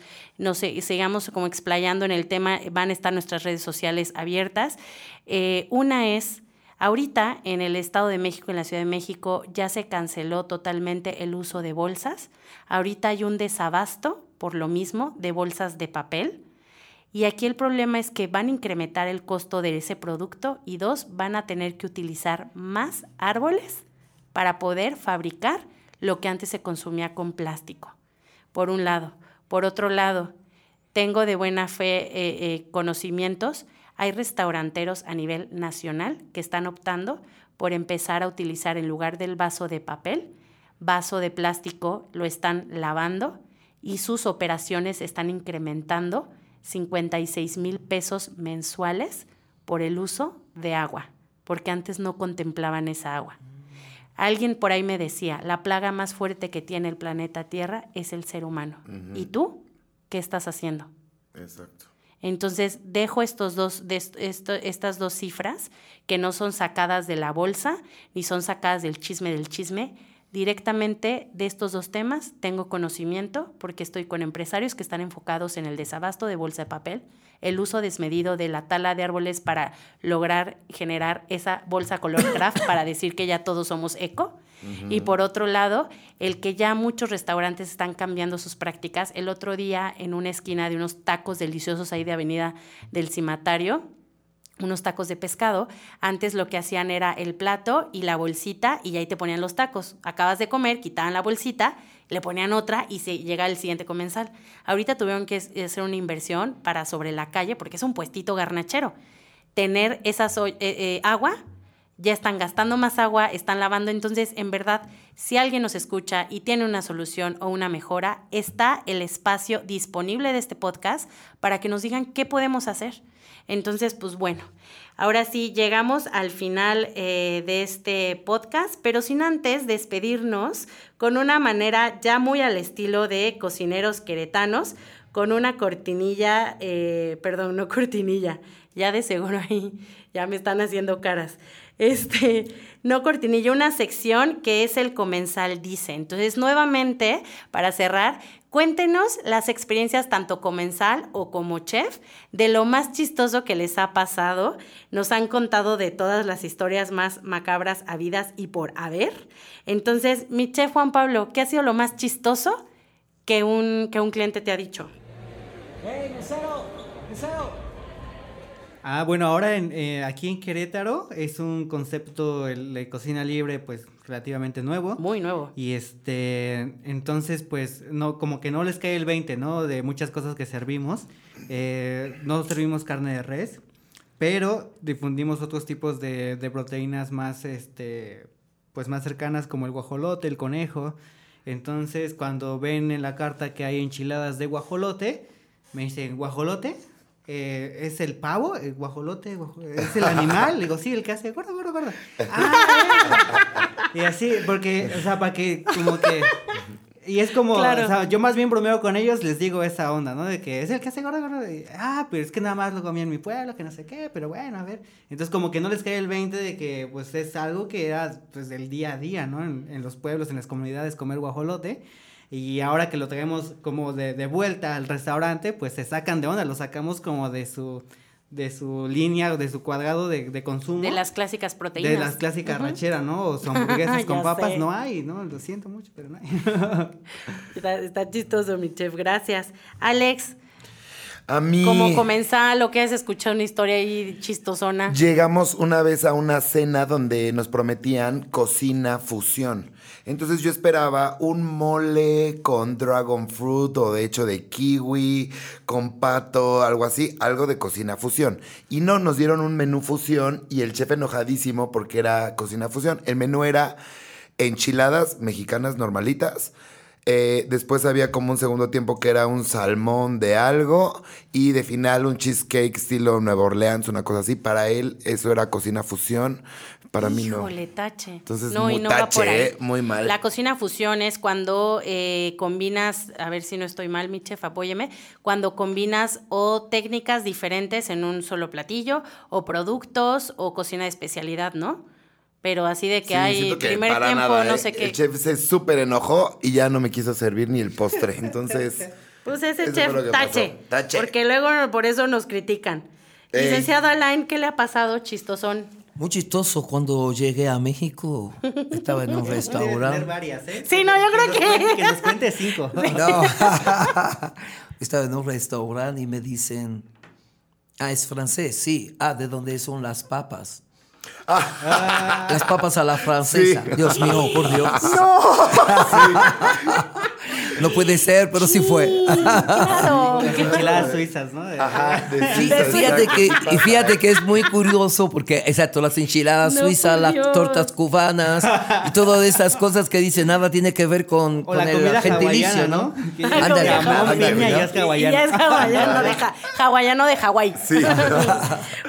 sigamos como explayando en el tema, van a estar nuestras redes sociales abiertas. Eh, una es, ahorita en el Estado de México, en la Ciudad de México, ya se canceló totalmente el uso de bolsas. Ahorita hay un desabasto, por lo mismo, de bolsas de papel. Y aquí el problema es que van a incrementar el costo de ese producto y dos, van a tener que utilizar más árboles para poder fabricar lo que antes se consumía con plástico. Por un lado. Por otro lado, tengo de buena fe eh, eh, conocimientos. Hay restauranteros a nivel nacional que están optando por empezar a utilizar en lugar del vaso de papel, vaso de plástico, lo están lavando y sus operaciones están incrementando 56 mil pesos mensuales por el uso de agua, porque antes no contemplaban esa agua. Alguien por ahí me decía, la plaga más fuerte que tiene el planeta Tierra es el ser humano. ¿Y tú qué estás haciendo? Exacto. Entonces, dejo estos dos, de est- esto- estas dos cifras que no son sacadas de la bolsa ni son sacadas del chisme del chisme. Directamente de estos dos temas tengo conocimiento porque estoy con empresarios que están enfocados en el desabasto de bolsa de papel, el uso desmedido de la tala de árboles para lograr generar esa bolsa color craft <laughs> para decir que ya todos somos eco. Y por otro lado, el que ya muchos restaurantes están cambiando sus prácticas. El otro día en una esquina de unos tacos deliciosos ahí de Avenida del Cimatario, unos tacos de pescado. Antes lo que hacían era el plato y la bolsita y ahí te ponían los tacos. Acabas de comer, quitaban la bolsita le ponían otra y se llega el siguiente comensal. Ahorita tuvieron que hacer una inversión para sobre la calle, porque es un puestito garnachero. Tener esa eh, eh, agua, ya están gastando más agua, están lavando. Entonces, en verdad, si alguien nos escucha y tiene una solución o una mejora, está el espacio disponible de este podcast para que nos digan qué podemos hacer. Entonces, pues bueno, ahora sí llegamos al final eh, de este podcast, pero sin antes despedirnos con una manera ya muy al estilo de cocineros queretanos, con una cortinilla, eh, perdón, no cortinilla, ya de seguro ahí ya me están haciendo caras. Este, no cortinilla, una sección que es el comensal dice. Entonces, nuevamente, para cerrar, Cuéntenos las experiencias tanto comensal o como chef de lo más chistoso que les ha pasado. Nos han contado de todas las historias más macabras habidas y por haber. Entonces, mi chef Juan Pablo, ¿qué ha sido lo más chistoso que un, que un cliente te ha dicho? ¡Hey, mesero! ¡Mesero! Ah, bueno, ahora en, eh, aquí en Querétaro es un concepto de cocina libre, pues relativamente nuevo. Muy nuevo. Y este, entonces, pues, no, como que no les cae el 20, ¿no? De muchas cosas que servimos. Eh, no servimos carne de res, pero difundimos otros tipos de, de proteínas más, este, pues más cercanas como el guajolote, el conejo. Entonces, cuando ven en la carta que hay enchiladas de guajolote, me dicen, ¿guajolote? Eh, es el pavo, el guajolote, es el <laughs> animal. Le digo, sí, el que hace gordo, gordo, gordo. <laughs> Ah, y así, porque, o sea, para que, como que. Y es como, o sea, yo más bien bromeo con ellos, les digo esa onda, ¿no? De que es el que hace gordo, gordo. ah, pero es que nada más lo comía en mi pueblo, que no sé qué, pero bueno, a ver. Entonces, como que no les cae el 20 de que, pues, es algo que era, pues, del día a día, ¿no? En, en los pueblos, en las comunidades, comer guajolote. Y ahora que lo traemos como de, de, vuelta al restaurante, pues se sacan de onda, lo sacamos como de su de su línea o de su cuadrado de, de, consumo. De las clásicas proteínas. De las clásicas rancheras, ¿no? O <laughs> son hamburguesas con papas, no hay, ¿no? Lo siento mucho, pero no hay. <laughs> está, está, chistoso, mi chef, gracias. Alex. A mí. Como comensal lo que has escuchado una historia ahí chistosona. Llegamos una vez a una cena donde nos prometían cocina fusión. Entonces yo esperaba un mole con dragon fruit o de hecho de kiwi, con pato, algo así, algo de cocina fusión. Y no, nos dieron un menú fusión y el chef enojadísimo porque era cocina fusión. El menú era enchiladas mexicanas normalitas. Eh, después había como un segundo tiempo que era un salmón de algo y de final un cheesecake estilo Nueva Orleans, una cosa así. Para él eso era cocina fusión. Para mí no. tache. Entonces, no, muy y no tache, va por ahí. muy mal. La cocina fusión es cuando eh, combinas, a ver si no estoy mal, mi chef, apóyeme, cuando combinas o técnicas diferentes en un solo platillo, o productos, o cocina de especialidad, ¿no? Pero así de que Sí, hay que primer tiempo, nada, no ¿eh? sé qué. El chef se súper enojó y ya no me quiso servir ni el postre. <laughs> Entonces, Pues ese Eso chef tache. Porque luego por eso nos critican. Ey. Licenciado Alain, ¿qué le ha pasado chistosón? Muy chistoso, cuando llegué a México, estaba en un restaurante. varias, ¿eh? Sí, no, yo creo que- cuente- que nos cuente cinco. <laughs> No. <laughs> estaba en un restaurante y me dicen, ah, es francés, sí. Ah, ¿de dónde son las papas? Las papas a la francesa. Sí. Dios mío, por Dios. No puede ser, pero sí fue. Claro. Las enchiladas suizas, ¿no? De- ajá, de Y Suiza, fíjate, que, y fíjate que es muy curioso porque, exacto, las enchiladas No, suizas, las Dios. tortas cubanas y todas esas cosas que dicen nada tiene que ver con, O con la el gentilicio, ¿no? ¿no? Que- Ándale, ¿no? ya es hawaiano. ya es hawaiano de, <laughs> hawaiano de Hawái. Sí. <laughs>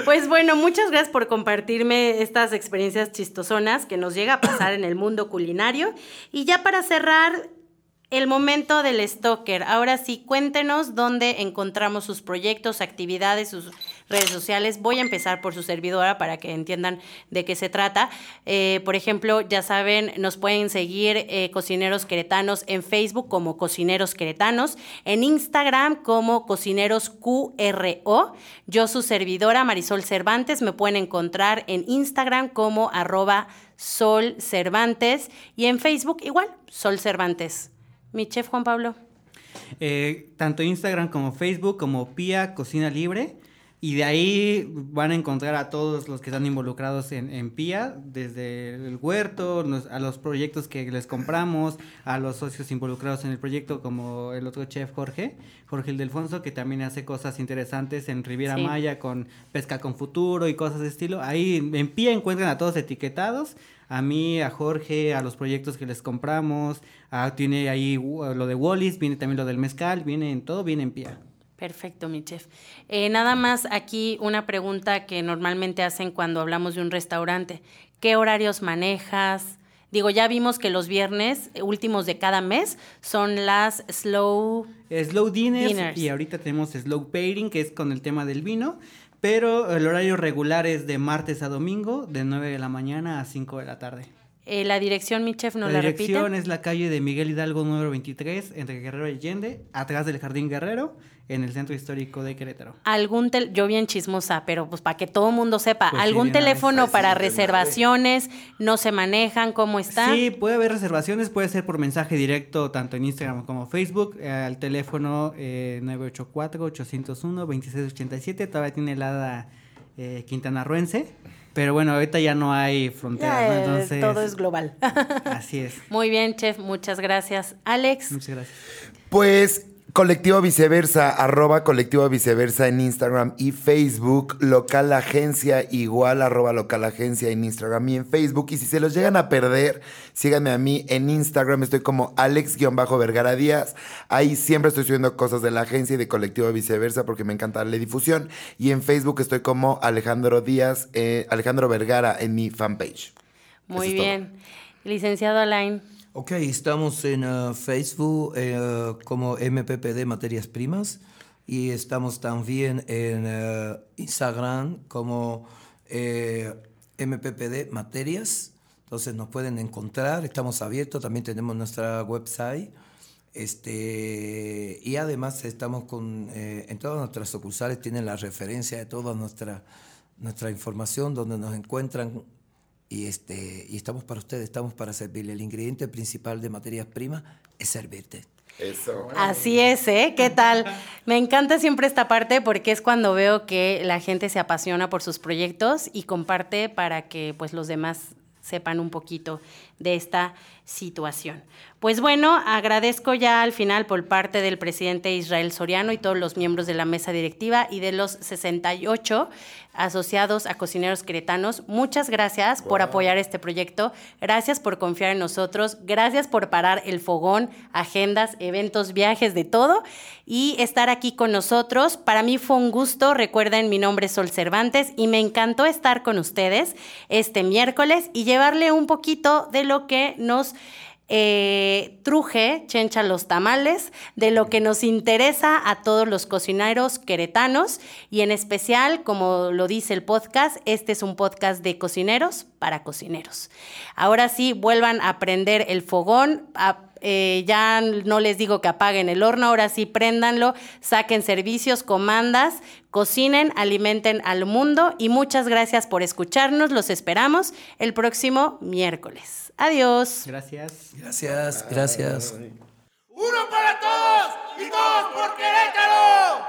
Pues bueno, muchas gracias por compartirme estas experiencias chistosonas que nos llega a pasar en el mundo culinario. Y ya para cerrar, el momento del stalker. Ahora sí, cuéntenos dónde encontramos sus proyectos, actividades, sus redes sociales. Voy a empezar por su servidora para que entiendan de qué se trata. Eh, por ejemplo, ya saben, nos pueden seguir eh, Cocineros Queretanos en Facebook como Cocineros Queretanos, en Instagram como Cocineros QRO. Yo, su servidora Marisol Cervantes, me pueden encontrar en Instagram como arroba Sol Cervantes y en Facebook igual, Sol Cervantes. Mi chef Juan Pablo. Eh, tanto Instagram como Facebook, como Pía Cocina Libre. Y de ahí van a encontrar a todos los que están involucrados en, en PIA, desde el huerto, los- a los proyectos que les compramos, a los socios involucrados en el proyecto, como el otro chef Jorge, Jorge Ildefonso, que también hace cosas interesantes en Riviera Sí. Maya con pesca con futuro y cosas de estilo. Ahí en PIA encuentran a todos etiquetados. A mí, a Jorge, a los proyectos que les compramos. a- tiene ahí uh, lo de Wallis, viene también lo del mezcal, viene en todo, viene en PIA. Perfecto, mi chef. Eh, nada más aquí una pregunta que normalmente hacen cuando hablamos de un restaurante. ¿Qué horarios manejas? Digo, ya vimos que los viernes eh, últimos de cada mes son las slow... Slow dinners, Dinners. y ahorita tenemos slow pairing, que es con el tema del vino. Pero el horario regular es de martes a domingo, de 9 de la mañana a 5 de la tarde. Eh, la dirección, mi chef, ¿no la la, dirección repite? es la calle de Miguel Hidalgo número 23, entre Guerrero y Allende, atrás del Jardín Guerrero, en el centro histórico de Querétaro. Algún tel yo bien chismosa, pero pues para que todo el mundo sepa, Pues algún vez. teléfono para reservaciones, no se manejan, ¿cómo está? Sí, puede haber reservaciones, puede ser por mensaje directo tanto en Instagram como Facebook, eh, al teléfono eh, 984-801-2687, todavía tiene helada eh, quintanarruense, pero bueno, ahorita ya no hay fronteras, ¿no? eh, Entonces, todo es global. así es. <laughs> Muy bien, chef, muchas gracias. Alex, Muchas gracias. Pues Colectivo Viceversa, arroba Colectivo Viceversa en Instagram y Facebook, local agencia igual, arroba local agencia en Instagram y en Facebook. Y si se los llegan a perder, síganme a mí en Instagram, estoy como Alex-Vergara Díaz. Ahí siempre estoy subiendo cosas de la agencia y de Colectivo Viceversa porque me encanta darle difusión. Y en Facebook estoy como Alejandro Díaz, eh, Alejandro Vergara en mi fanpage. muy Eso bien. Licenciado Alain, Ok, estamos en eh, Facebook eh, como MPPD Materias Primas y estamos también en eh, Instagram como MPPD Materias. Entonces nos pueden encontrar, estamos abiertos, también tenemos nuestra website. Este, y además estamos con, eh, en todas nuestras sucursales tienen la referencia de toda nuestra, nuestra información, donde nos encuentran y, este, y estamos para ustedes, estamos para servirle. El ingrediente principal de materias primas es servirte. Eso. Así es, ¿eh? ¿Qué tal? Me encanta siempre esta parte porque es cuando veo que la gente se apasiona por sus proyectos y comparte para que pues los demás sepan un poquito de esta situación. Pues bueno, agradezco ya al final por parte del presidente Israel Soriano y todos los miembros de la mesa directiva y de los 68 asociados a cocineros queretanos. Muchas gracias por apoyar este proyecto, gracias por confiar en nosotros, gracias por parar el fogón, agendas, eventos, viajes, de todo y estar aquí con nosotros. Para mí fue un gusto, recuerden mi nombre es Sol Cervantes y me encantó estar con ustedes este miércoles y llevarle un poquito de lo que nos eh, truje, chencha los tamales, de lo que nos interesa a todos los cocineros queretanos y en especial, como lo dice el podcast, este es un podcast de cocineros para cocineros. Ahora sí, vuelvan a prender el fogón, eh, ya no les digo que apaguen el horno, ahora sí préndanlo, saquen servicios, comandas, cocinen, alimenten al mundo y muchas gracias por escucharnos, los esperamos el próximo miércoles. Adiós. Gracias. Gracias, gracias. Uno para todos y todos por Querétaro.